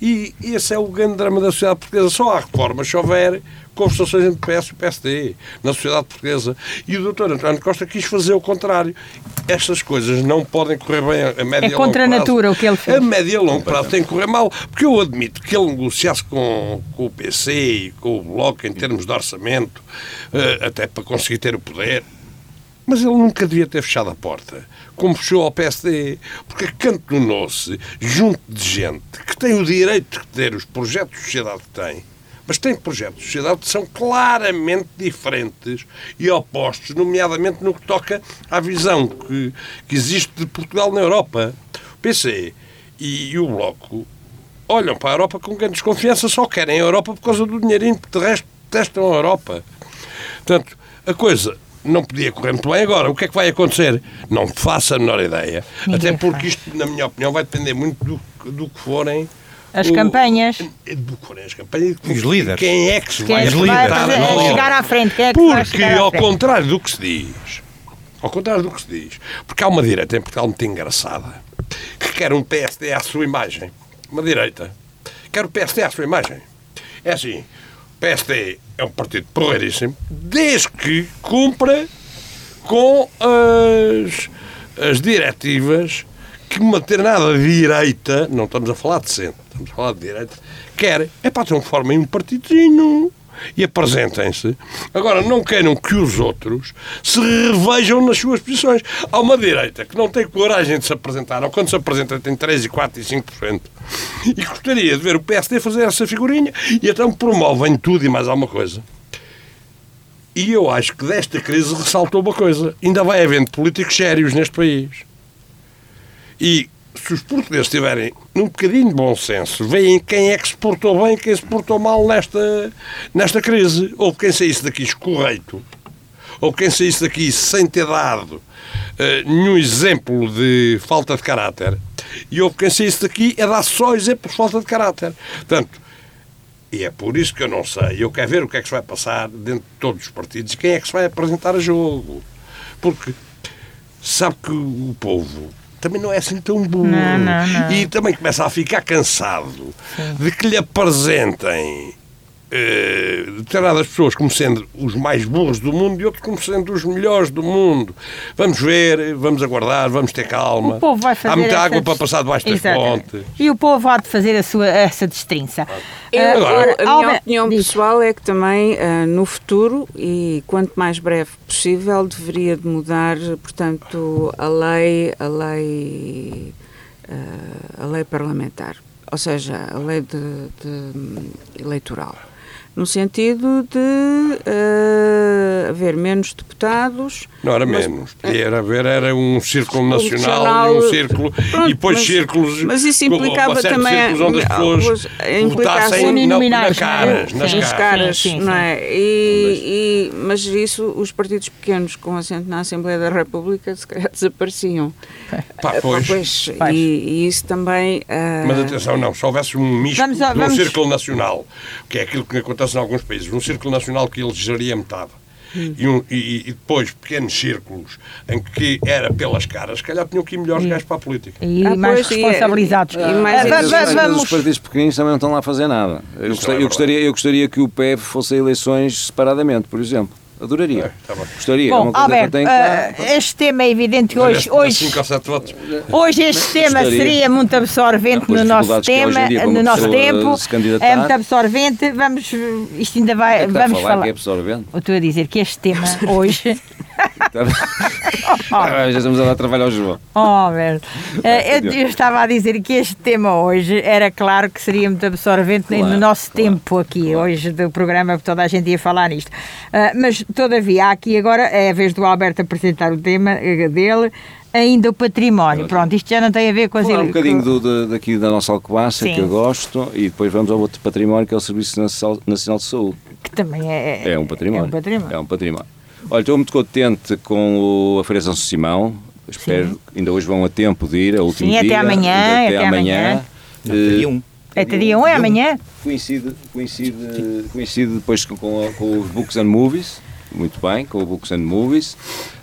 E esse é o grande drama da sociedade portuguesa. Só há reformas se houver conversações entre PS e o PSD na sociedade portuguesa. E o doutor António Costa quis fazer o contrário. Estas coisas não podem correr bem a média é e longo prazo. É contra a natura o que ele fez. A média e longo prazo tem que correr mal. Porque eu admito que ele negociasse com, com o PC e com o Bloco em termos de orçamento, eh, até para conseguir ter o poder, mas ele nunca devia ter fechado a porta, como fechou ao PSD, porque acantonou-se junto de gente que tem o direito de ter os projetos de sociedade que tem, mas tem projetos de sociedade que são claramente diferentes e opostos, nomeadamente no que toca à visão que, que existe de Portugal na Europa. O PC e, o Bloco olham para a Europa com grande desconfiança, só querem a Europa por causa do dinheirinho, de resto testam a Europa. Portanto, a coisa não podia correr muito bem. Agora, o que é que vai acontecer? Não faço a menor ideia. Ninguém Até porque faz. isto, na minha opinião, vai depender muito do, do que forem as o, campanhas. Do que forem as campanhas. Os líderes. Quem é que se vai, é vai chegar à frente? Quem é que porque, ao contrário do que se diz, ao contrário do que se diz, porque há uma direita em Portugal muito engraçada que quer um PSD à sua imagem. Uma direita. Quer o PSD à sua imagem. É assim, PSD é um partido porreiríssimo, desde que cumpra com as, as diretivas que uma determinada direita, não estamos a falar de centro, estamos a falar de direita, quer. É para transformar em um partidinho e apresentem-se. Agora, não queiram que os outros se revejam nas suas posições. Há uma direita que não tem coragem de se apresentar, ou quando se apresenta tem 3, 4 e 5%. E gostaria de ver o PSD fazer essa figurinha e então promovem tudo e mais alguma coisa. E eu acho que desta crise ressaltou uma coisa. Ainda vai havendo políticos sérios neste país. E se os portugueses tiverem um bocadinho de bom senso, veem quem é que se portou bem e quem se portou mal nesta, nesta crise. Ou quem saísse daqui escorreito, ou quem saísse daqui sem ter dado uh, nenhum exemplo de falta de caráter, e houve quem saísse daqui a dar só exemplos de falta de caráter. Portanto, e é por isso que eu não sei. Eu quero ver o que é que se vai passar dentro de todos os partidos e quem é que se vai apresentar a jogo. Porque sabe que o povo também não é assim tão bom. Não, não, não. E também começa a ficar cansado Sim. de que lhe apresentem uh, determinadas pessoas como sendo os mais burros do mundo e outros como sendo os melhores do mundo. Vamos ver, vamos aguardar, vamos ter calma. O povo vai fazer Há muita essa... água para passar debaixo das pontes. E o povo há de fazer a sua, essa destrinça. Eu, Agora, a minha opinião pessoal é que também uh, no futuro e quanto mais breve possível deveria de mudar, portanto, a lei, a lei, uh, a lei parlamentar, ou seja, a lei de, de eleitoral no sentido de uh, haver menos deputados. Não era mas, menos, era haver era um círculo nacional, um círculo pronto, e depois mas, círculos. Mas isso implicava também onde as pessoas votassem na, nas caras, nas caras, caras sim, sim, não é? E, e, mas isso os partidos pequenos com assento na Assembleia da República se calhar desapareciam. Pá, pois. pois e, e, isso também. Uh... Mas atenção, não, se houvesse um misto vamos, vamos... num círculo nacional, que é aquilo que acontece acontece em alguns países, um círculo nacional que elegeria metade. E, um, e, e, depois pequenos círculos em que era pelas caras, se calhar tinham que ir melhores gajos para a política. E ah, mais pois, responsabilizados. E, e mais ah, vamos, os partidos pequeninos também não estão lá a fazer nada. Eu, gostaria, é eu, gostaria, eu gostaria que o PEV fosse eleições separadamente, por exemplo. Adoraria. É, tá Gostaria. Bom, Alberto, uh, este tema é evidente que hoje, hoje, hoje este tema seria muito absorvente no nosso tema, dia, no nosso tempo. É muito absorvente. Vamos, isto ainda vai. É vamos falar. falar. Que é absorvente? Eu estou a dizer que este tema (laughs) hoje Já estamos a dar trabalho ao João. Oh, (laughs) eh, eu, eu, estava a dizer que este tema hoje era claro que seria muito absorvente claro, no nosso claro, tempo aqui, claro. hoje do programa, que toda a gente ia falar nisto. Uh, mas, todavia, aqui agora é a vez do Alberto apresentar o tema eh, dele ainda o património. Pronto, isto já não tem a ver com as... Falar um bocadinho do, de, daqui da nossa Alcobaça, Sim. que eu gosto, e depois vamos ao outro património, que é o Serviço Nacional de Saúde. Que também é... É um património. É um património. É um património. Olha, estou muito contente com o, a Feira São Simão. Espero Sim. ainda hoje vão a tempo de ir, a último Sim, dia. até amanhã. Até, até amanhã. amanhã. dia 1. Até dia 1 é amanhã? Coincide, coincide, coincide depois com, com, os Books and Movies. Muito bem, com o Books and Movies.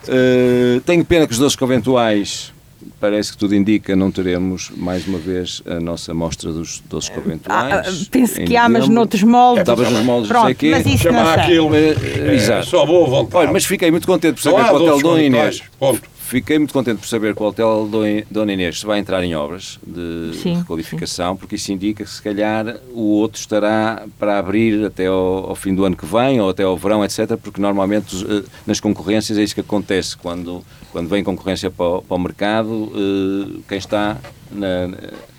Uh, tenho pena que os dois conventuais parece que tudo indica, não teremos mais uma vez a nossa mostra dos doces conventuais. Ah, ah penso que há, mas noutros moldes. Estavas nos moldes, Pronto, sei mas isso não sei. aquilo, é, Exato. só boa vontade. Olha, mas fiquei muito contente por saber que o Hotel Dom Inês... Ponto. Fiquei muito contente por saber que o Hotel Dona Inês vai entrar em obras de sim, requalificação, sim. porque isso indica que se calhar o outro estará para abrir até ao, ao, fim do ano que vem ou até ao verão, etc., porque normalmente eh, nas concorrências é isso que acontece quando, quando vem concorrência para o, para o mercado, eh, quem está na,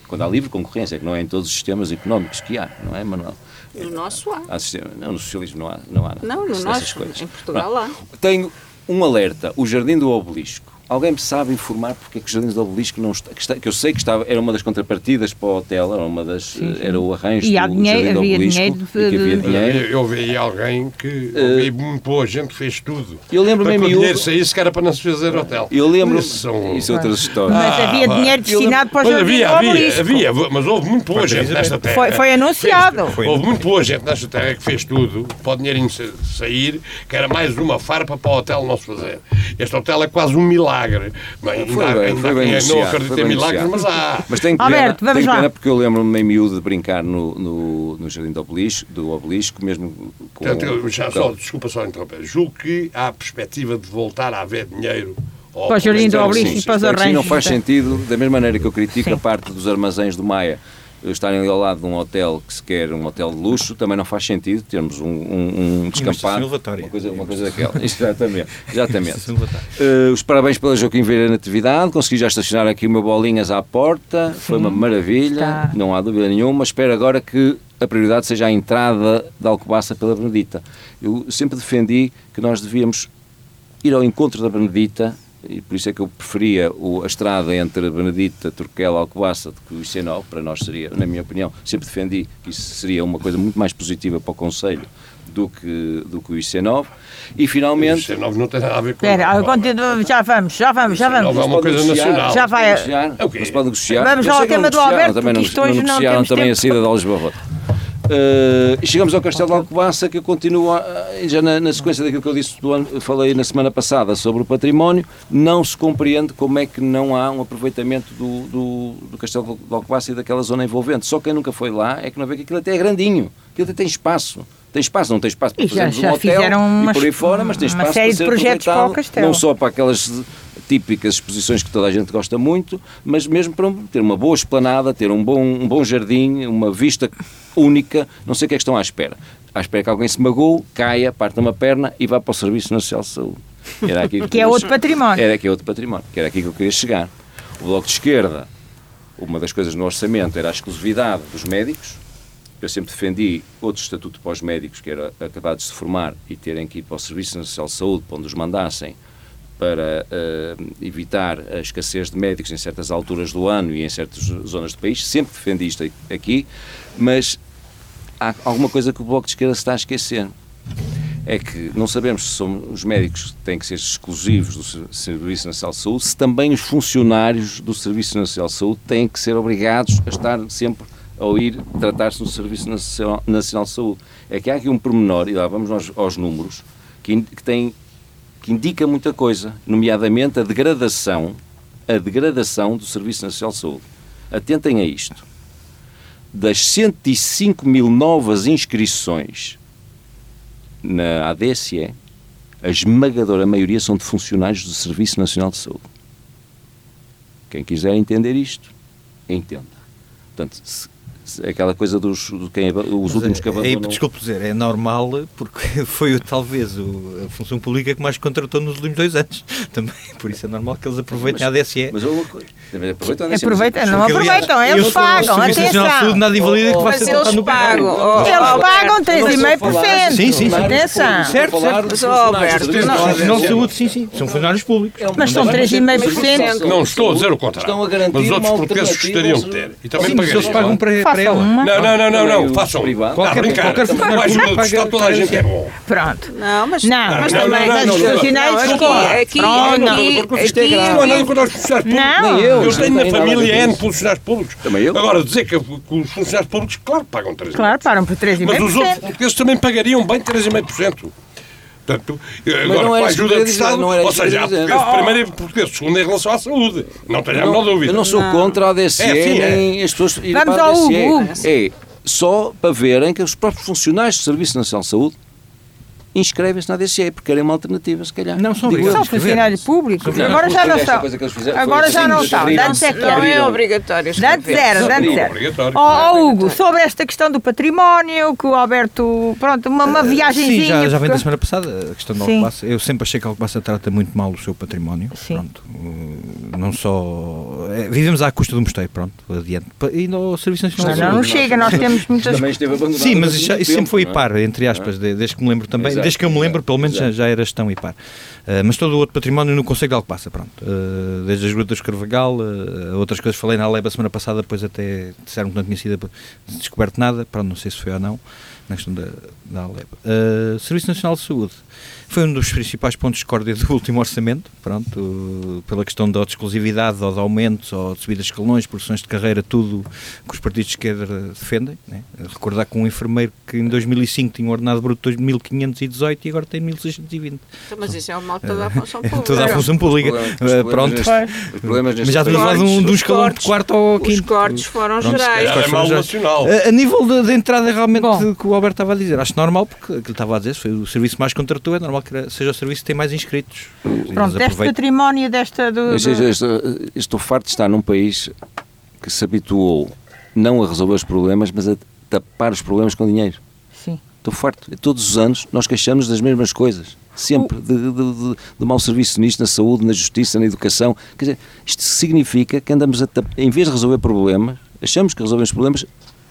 quando há livre concorrência, que não é em todos os sistemas económicos que há, não é, Manuel? No nosso há. há sistema, não, no socialismo não há. Não, há, não no nosso, coisas. em Portugal há. Tenho um alerta, o Jardim do Obelisco Alguém me sabe informar porque é que os Jardins do Obelisco não está, que, está, que eu sei que estava, era uma das contrapartidas para o hotel, era uma das, sim, sim. era o arranjo e do dinheiro, Jardim do Obelisco. Dinheiro de, havia dinheiro. Eu, vi alguém que, ouvi uh, muito boa gente fez tudo. Eu lembro-me Para que o dinheiro saísse que era para não se fazer hotel. Eu lembro isso, são... isso é outras histórias. Mas havia ah, dinheiro destinado para o Jardim havia, do Obelisco. Havia, havia, mas houve muito boa gente nesta terra. Foi, foi anunciado. Fez, houve muito boa gente nesta terra que fez tudo para o dinheirinho sair, que era mais uma farpa para o hotel não se fazer. Este hotel é quase um milagre. Bem, foi bem, foi bem Não acredito em milagres, mas há. Mas tenho pena, Alberto, vamos tenho pena porque eu lembro-me meio miúdo de brincar no, no, no Jardim do Obelisco, do Obelisco mesmo com... Portanto, já só, desculpa só interromper. Julgo que há a perspectiva de voltar a haver dinheiro para o Jardim do Obelisco e para os arranjos. não faz sentido, da mesma maneira que eu critico Sim. a parte dos armazéns do Maia, estarem ali ao lado de um hotel que se quer um hotel de luxo, também não faz sentido termos um, um, um descampado. Uma coisa, uma coisa daquela. (laughs) exatamente. exatamente. uh, os parabéns pela Joaquim Vieira Natividade. Consegui já estacionar aqui uma bolinhas à porta. Sim, Foi uma maravilha. Está. Não há dúvida nenhuma. Espero agora que a prioridade seja a entrada da Alcobaça pela Benedita. Eu sempre defendi que nós devíamos ir ao encontro da Benedita e por isso é que eu preferia o, a estrada entre Benedita, Turquela, Alcobaça do que o IC9, para nós seria, na minha opinião, sempre defendi que isso seria uma coisa muito mais positiva para o Conselho do que, do que o IC9 e finalmente... O IC9 não tem nada a ver com... Espera, já vamos, já vamos, já vamos. é uma coisa nacional. Já vai... É okay. Mas pode negociar. Vamos ao tema do Alberto, também não, não negociaram também a saída de Alves Barroto. Uh, chegamos ao Castelo de Alcobaça, que eu continuo, a, já na, na, sequência daquilo que eu disse, do ano, falei na semana passada sobre o património, não se compreende como é que não há um aproveitamento do, do, do Castelo de Alcobaça e daquela zona envolvente. Só quem nunca foi lá é que não vê que aquilo até é grandinho, aquilo até tem espaço. Tem espaço, não tem espaço para fazer um hotel e por aí fora, mas tem espaço para ser aproveitado, não só para aquelas típicas exposições que toda a gente gosta muito, mas mesmo para ter uma boa esplanada, ter um bom, um bom jardim, uma vista única, não sei o que é que estão à espera. À espera que alguém se magoe, caia, parta uma perna e vá para o Serviço Nacional de Saúde. Era aqui que, que é outro património. Era que é outro património, que era aqui que eu queria chegar. O Bloco de Esquerda, uma das coisas no orçamento era a exclusividade dos médicos, eu sempre defendi outro estatuto para os médicos, que era acabados de se formar e terem que ir para o Serviço Nacional de Saúde, para onde os mandassem, para uh, evitar a escassez de médicos em certas alturas do ano e em certas zonas do país. Sempre defendi isto aqui, mas há alguma coisa que o Bloco de Esquerda se está a esquecer. É que não sabemos se são os médicos que têm que ser exclusivos do Serviço Nacional de Saúde, se também os funcionários do Serviço Nacional de Saúde têm que ser obrigados a estar sempre ao ir tratar-se do Serviço Nacional de Saúde. É que há aqui um pormenor, e lá vamos aos, números, que, que tem que indica muita coisa, nomeadamente a degradação, a degradação do Serviço Nacional de Saúde. Atentem a isto. Das 105 mil novas inscrições na ADSE, a esmagadora maioria são de funcionários do Serviço Nacional de Saúde. Quem quiser entender isto, entenda. Portanto, se aquela coisa dos do quem, os últimos que é, abandonam. É, desculpe dizer, é normal porque (laughs) foi talvez o, a função pública que mais contratou nos últimos dois anos (laughs) também, por isso é normal que eles aproveitem mas, a DSE. Mas uma coisa, aproveitam a DSE. Aproveitam, não aproveitam, eles pagam, atenção. nada invalida que vai ser no pagam. Eles pagam 3,5%. Sim, sim, sim. Atenção. Certo, certo. Não, saúde, sim, sim. São funcionários públicos. Mas são 3,5%. Não, estou a dizer o contrário. Mas os outros portugueses gostariam de ter. E também pagariam. Eles pagam para ela. Não, não, não, não, não, façam. Qualquer, brincar. qualquer funcionário público paga toda a gente é bom. Pronto. Não, mas, não, mas não, também, não, mas os funcionários aqui, aqui, não há nada contra os funcionários públicos. Não. Eu, eu tenho na família N funcionários públicos. Também eu. Agora, dizer que os funcionários públicos, claro, pagam 3,5%. Claro, pagam por 3,5%. Mas os outros portugueses também pagariam bem 3,5%. Portanto, agora, com a ajuda do Estado, ou seja, há português de primeiro e português de segundo em relação à saúde. Não tenho a menor dúvida. Eu não sou contra a ADC, é, assim, é. nem as pessoas irem para a ADC. É só para verem que os próprios funcionários do Serviço Nacional de Saúde inscrevem-se na DCE porque querem uma alternativa, se calhar. Não são obrigados. São funcionários públicos. Agora já não são. Agora já não estão. Antes é que Não é obrigatório. Antes era, antes era. Ó Hugo, sobre esta questão do património, que o Alberto, pronto, uma, uma viagemzinha. Sim, já, já vem da semana passada a questão da Alcobaça. Eu sempre achei que a Alcobaça trata muito mal o seu património. Sim. Pronto. Não só... É, vivemos à custa do mosteiro, pronto, adiante. E no Serviço Nacional Não, não chega, nós temos muitas... Sim, mas isso sempre foi par, entre aspas, desde que me lembro também desde que eu me lembro, pelo menos já, já era gestão e par. Uh, mas todo o outro património no Conselho de Alcobaça, pronto. Uh, desde as grutas Carvagal, uh, outras coisas falei na Aleba semana passada, depois até disseram que não tinha sido descoberto nada, pronto, não sei se foi ou não, na questão da, da Aleba. Serviço Nacional de Saúde. Foi um dos principais pontos de discórdia do (laughs) último orçamento, pronto, pela questão da exclusividade, ou de aumentos, ou de subidas de escalões, porções de carreira, tudo que os partidos de esquerda defendem. Né? Recordar que um enfermeiro que em 2005 tinha um ordenado bruto de 1.518 e agora tem 1.620. Então, mas isso é o mal de toda a função pública. toda a função pública. Problemas, pronto. Problemas mas já falar de um, de um escalão de quarto ao quinto. Os cortes foram pronto, gerais. É mal nacional. A, a nível de, de entrada, realmente, Bom. que o Alberto estava a dizer, acho normal, porque aquilo estava a dizer, foi o serviço mais contratou, é normal que seja o serviço que tem mais inscritos. Pronto, deste património, desta. Do, do... Estou, estou farto de estar num país que se habituou não a resolver os problemas, mas a tapar os problemas com dinheiro. Sim. Estou farto. Todos os anos nós queixamos das mesmas coisas. Sempre. O... De, de, de, de, mau serviço nisto, na saúde, na justiça, na educação. Quer dizer, isto significa que andamos a. Em vez de resolver problemas, achamos que resolvemos problemas,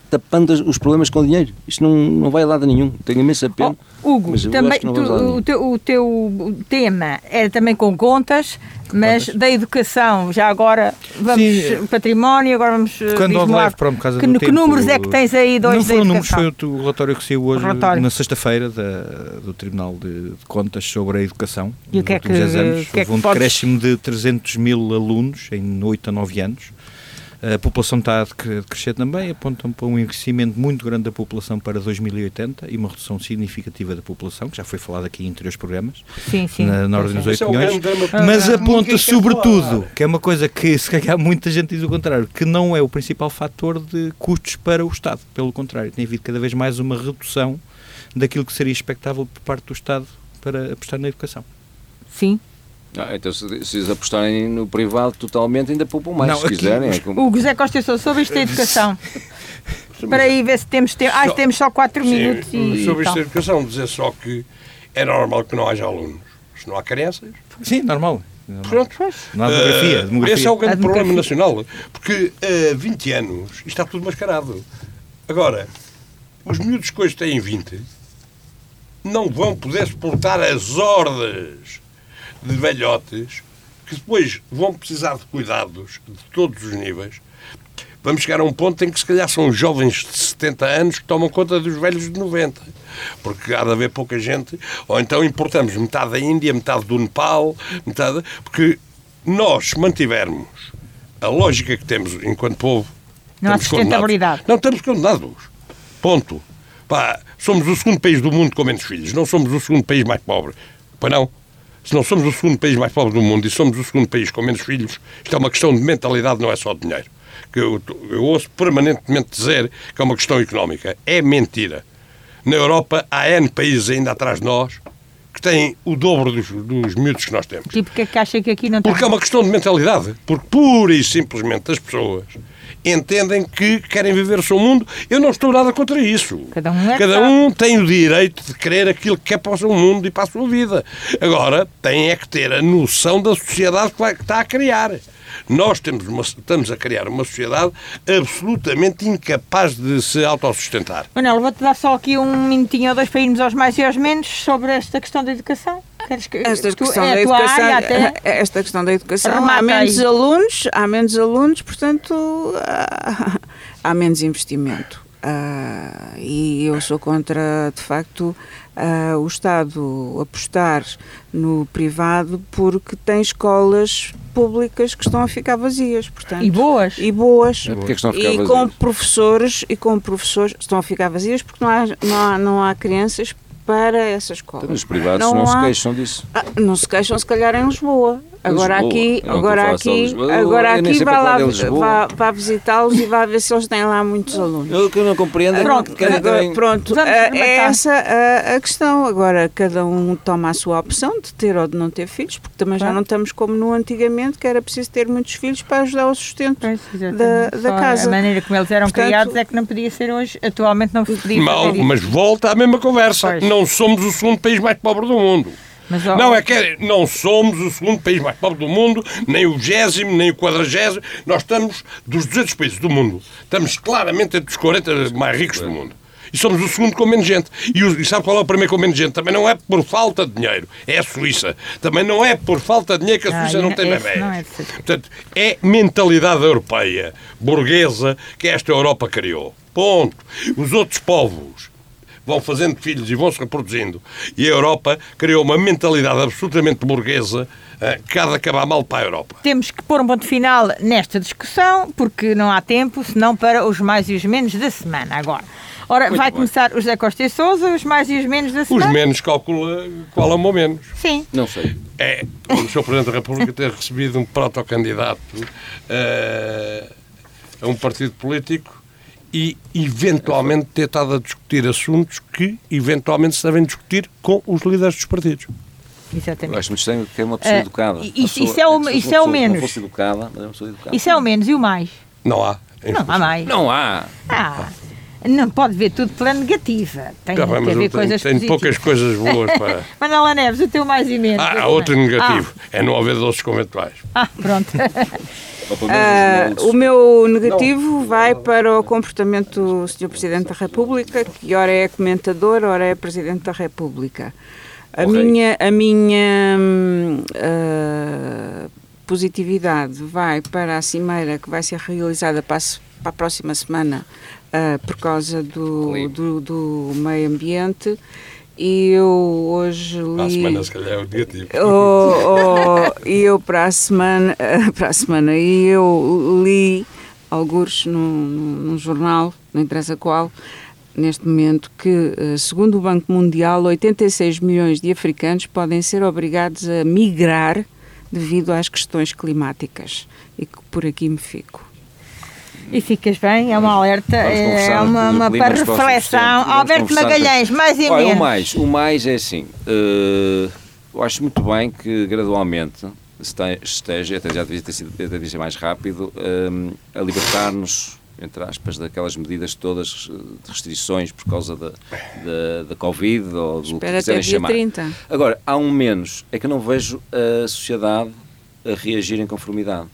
tapando os problemas com dinheiro. Isto não, não vai a lado nenhum. Tenho imensa pena. Oh, Hugo, também, tu, o, teu, o teu tema era também com contas, mas contas. da educação, já agora vamos Sim. património, agora vamos eh, Quando leve para um causa que, do que tempo, números é que tens aí dois Não foram números, foi o relatório que saiu hoje, na sexta-feira, do Tribunal de, Contas sobre a educação. E o que é que, anos. Que é que Houve um decréscimo de 300 mil alunos em 8 a 9 anos A população está a crescer também, apontam para um envelhecimento muito grande da população para 2080 e uma redução significativa da população, que já foi falado aqui em anteriores programas, sim, sim. na, na ordem dos 8 milhões, é mas aponta sobretudo, que é uma coisa que se calhar muita gente diz o contrário, que não é o principal fator de custos para o Estado, pelo contrário, tem havido cada vez mais uma redução daquilo que seria expectável por parte do Estado para apostar na educação. Sim, ah, então, se, se eles apostarem no privado totalmente, ainda poupam mais, não, se aqui, quiserem. É como... O José Costa sou sobre isto da educação. (laughs) Para aí ver se temos tempo. Ah, temos só 4 minutos. E, sobre isto da educação, dizer só que é normal que não haja alunos. Se não há crianças. Sim, normal. Pronto. Não há demografia, uh, demografia. Esse é o grande problema nacional. Porque há uh, 20 anos isto está tudo mascarado. Agora, os miúdos que hoje têm 20 não vão poder suportar as hordas de velhotes que depois vão precisar de cuidados de todos os níveis. Vamos chegar a um ponto em que, se calhar, são jovens de 70 anos que tomam conta dos velhos de 90. Porque há de haver pouca gente. Ou então importamos metade da Índia, metade do Nepal, metade. Porque nós mantivermos a lógica que temos enquanto povo. Não há sustentabilidade. Não, estamos condenados. Ponto. Pá, somos o segundo país do mundo com menos filhos. Não somos o segundo país mais pobre. Pois não? Se não somos o segundo país mais pobre do mundo e somos o segundo país com menos filhos, isto é uma questão de mentalidade, não é só de dinheiro. Que eu, eu ouço permanentemente dizer que é uma questão económica. É mentira. Na Europa há N países ainda atrás de nós que têm o dobro dos, dos miúdos que nós temos. E porquê que acha que aqui não tem? Porque é uma questão de mentalidade. Porque pura e simplesmente as pessoas entendem que querem viver o seu mundo. Eu não estou nada contra isso. Cada um, é Cada um tem o direito de querer aquilo que quer para o seu mundo e para a sua vida. Agora, tem é que ter a noção da sociedade que está a criar. Nós temos uma, estamos a criar uma sociedade absolutamente incapaz de se autossustentar. Manuel, vou-te dar só aqui um minutinho ou dois para irmos aos mais e aos menos sobre esta questão da educação. Esta questão é da educação, área, esta questão da educação, há menos alunos, há menos alunos, portanto há, (laughs) há menos investimento. Uh, e eu sou contra, de facto, uh, o Estado apostar no privado porque tem escolas públicas que estão a ficar vazias, portanto. E boas. E boas. É estão a ficar e vazias? com professores e com professores estão a ficar vazias porque não há, não há, não há crianças para essa escola. Então, os privados não, não há... se queixam disso. Ah, não se queixam, se calhar, em Lisboa. Agora Lisboa. aqui, agora aqui, agora aqui vai lá, vá, vá visitá-los e vai ver se eles têm lá muitos alunos. Eu que não compreendo é pronto, que agora, pronto é essa a, a, questão. Agora cada um toma a sua opção de ter ou de não ter filhos, porque também já não estamos como no antigamente, que era preciso ter muitos filhos para ajudar o sustento pois, da, da casa. A maneira como eles eram Portanto, criados é que não podia ser hoje, atualmente não podia Mal, Mas volta à mesma conversa. Pois. Não somos o segundo país mais pobre do mundo. Mas, ó... Não, é que não somos o segundo país mais pobre do mundo, nem o vigésimo, nem o quadragésimo. Nós estamos, dos 200 países do mundo, estamos claramente entre os 40 mais ricos do mundo. E somos o segundo com menos gente. E, o, e sabe qual é o primeiro com menos gente? Também não é por falta de dinheiro, é a Suíça. Também não é por falta de dinheiro que a Suíça ah, não, não tem bebés. É Portanto, é mentalidade europeia, burguesa, que esta Europa criou. Ponto. Os outros povos vão fazendo filhos e vão se reproduzindo. E a Europa criou uma mentalidade absolutamente burguesa eh, que há de acabar mal para a Europa. Temos que pôr um ponto final nesta discussão, porque não há tempo, senão para os mais e os menos da semana agora. Ora, Muito vai bem. começar o José Costa e Souza, os mais e os menos da semana? Os menos calcula qual é o menos. Sim. Não sei. É o Sr. Presidente da República ter recebido um protocandidato uh, a um partido político e eventualmente ter estado a discutir assuntos que eventualmente se devem discutir com os líderes dos partidos. Exatamente. Eu acho muito estranho que é uma pessoa uh, educada. Isso, isso, é o, isso é o menos. fosse educada, mas é uma pessoa educada. Isso é o menos. E o mais? Não há. Não há mais. Não há. Ah. Não pode ver tudo pela negativa. Tem tá que ver coisas tem, tem poucas coisas boas para. (laughs) Manuela Neves, o teu mais e menos. Ah, há outro negativo. Ah. É não haver doces conventuais. Ah, pronto. Uh, o meu negativo não. vai para o comportamento do Sr. Presidente da República, que ora é comentador, ora é Presidente da República. A okay. minha, a minha uh, positividade vai para a cimeira que vai ser realizada para a, para a próxima semana uh, por causa do, do, do meio ambiente e eu hoje li. Para a semana, se calhar, é o negativo. Oh, oh, e eu, para a semana, (laughs) para a semana, e eu li algures num, num jornal, não interessa qual, neste momento que, eh, segundo o Banco Mundial, 86 milhões de africanos podem ser obrigados a migrar devido às questões climáticas. E que por aqui me fico. E ficas bem, é uma alerta, é uma, uma para reflexão. Alberto Magalhães, mais e Olha, menos. O mais, o mais é assim, uh, eu acho muito bem que gradualmente esteja, até já devia ter sido devia ser mais rápido, uh, a libertar-nos entre aspas, daquelas medidas todas de restrições por causa da, da, da Covid ou do Espera que quiserem chamar. 30. Agora, há um menos, é que eu não vejo a sociedade a reagir em conformidade.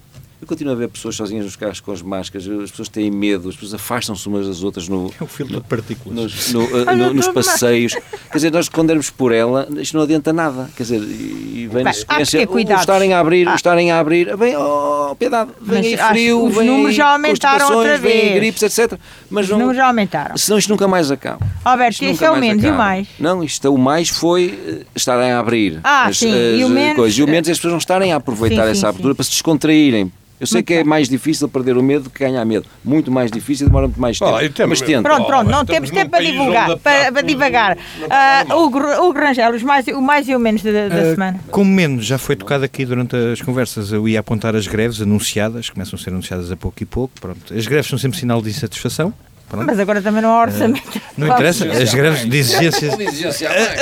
Eu continuo a ver pessoas sozinhas nos carros com as máscaras, as pessoas têm medo, as pessoas afastam-se umas das outras no, é um filtro de partículas. Nos, no, (laughs) no, nos passeios. Quer dizer, nós quando dermos por ela, isto não adianta nada. Quer dizer, e vem Bem, sequência, o, estarem a abrir, ah. estarem a abrir, vem, oh, piedade, vem aí frio, os vem números já aumentaram outra vez. Vem gripes, etc. Mas os não, números já aumentaram. Senão isto nunca mais acaba. Alberto, isto é o menos acaba. e o mais? Não, isto é o mais foi eh, estarem a abrir. Ah, as, sim, as, e o menos... Coisas. E o menos é as pessoas não estarem a aproveitar sim, essa sim, abertura sim. para se descontraírem eu sei que é mais difícil perder o medo que ganhar medo. Muito mais difícil, demora muito mais tempo. Oh, mas tenta. Pronto, pronto, não temos tempo para divulgar, para, para divagar. Uh, o, o Rangel, os mais, o mais e o menos da, da uh, semana. Como menos, já foi tocado aqui durante as conversas, eu ia apontar as greves anunciadas, começam a ser anunciadas a pouco e pouco. Pronto. As greves são sempre sinal de insatisfação. Pronto. Mas agora também não há orçamento. Uh, não interessa, as greves de exigências.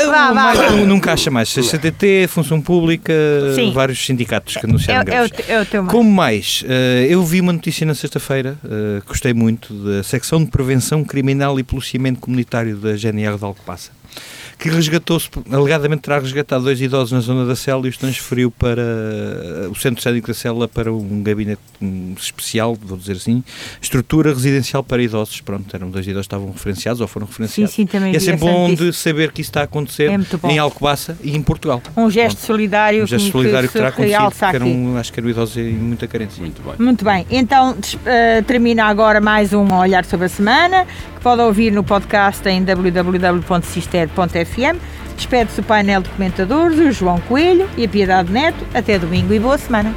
vá, vá, vá. Nunca acha mais. CCTT, Função Pública, Sim. vários sindicatos que anunciaram é, greves. É o, é o teu Como mais? Uh, eu vi uma notícia na sexta-feira, uh, gostei muito, da secção de prevenção criminal e policiamento comunitário da GNR de Alcobaça que resgatou-se, alegadamente terá resgatado dois idosos na zona da cela e os transferiu para o centro cédico da cela para um gabinete especial, vou dizer assim, estrutura residencial para idosos. Pronto, eram dois idosos que estavam referenciados ou foram referenciados. Sim, sim, também e é sempre bom de saber que isso está a acontecer é em Alcobaça e em Portugal. Um gesto Pronto. solidário, um gesto solidário que, terá acontecido, que eram, acho que eram idosos em muita carência. Muito bem. Muito bem. Então, uh, termina agora mais um Olhar sobre a Semana, que pode ouvir no podcast em www.cister.fm. Despede-se o painel de comentadores, o João Coelho e a Piedade Neto. Até domingo e boa semana.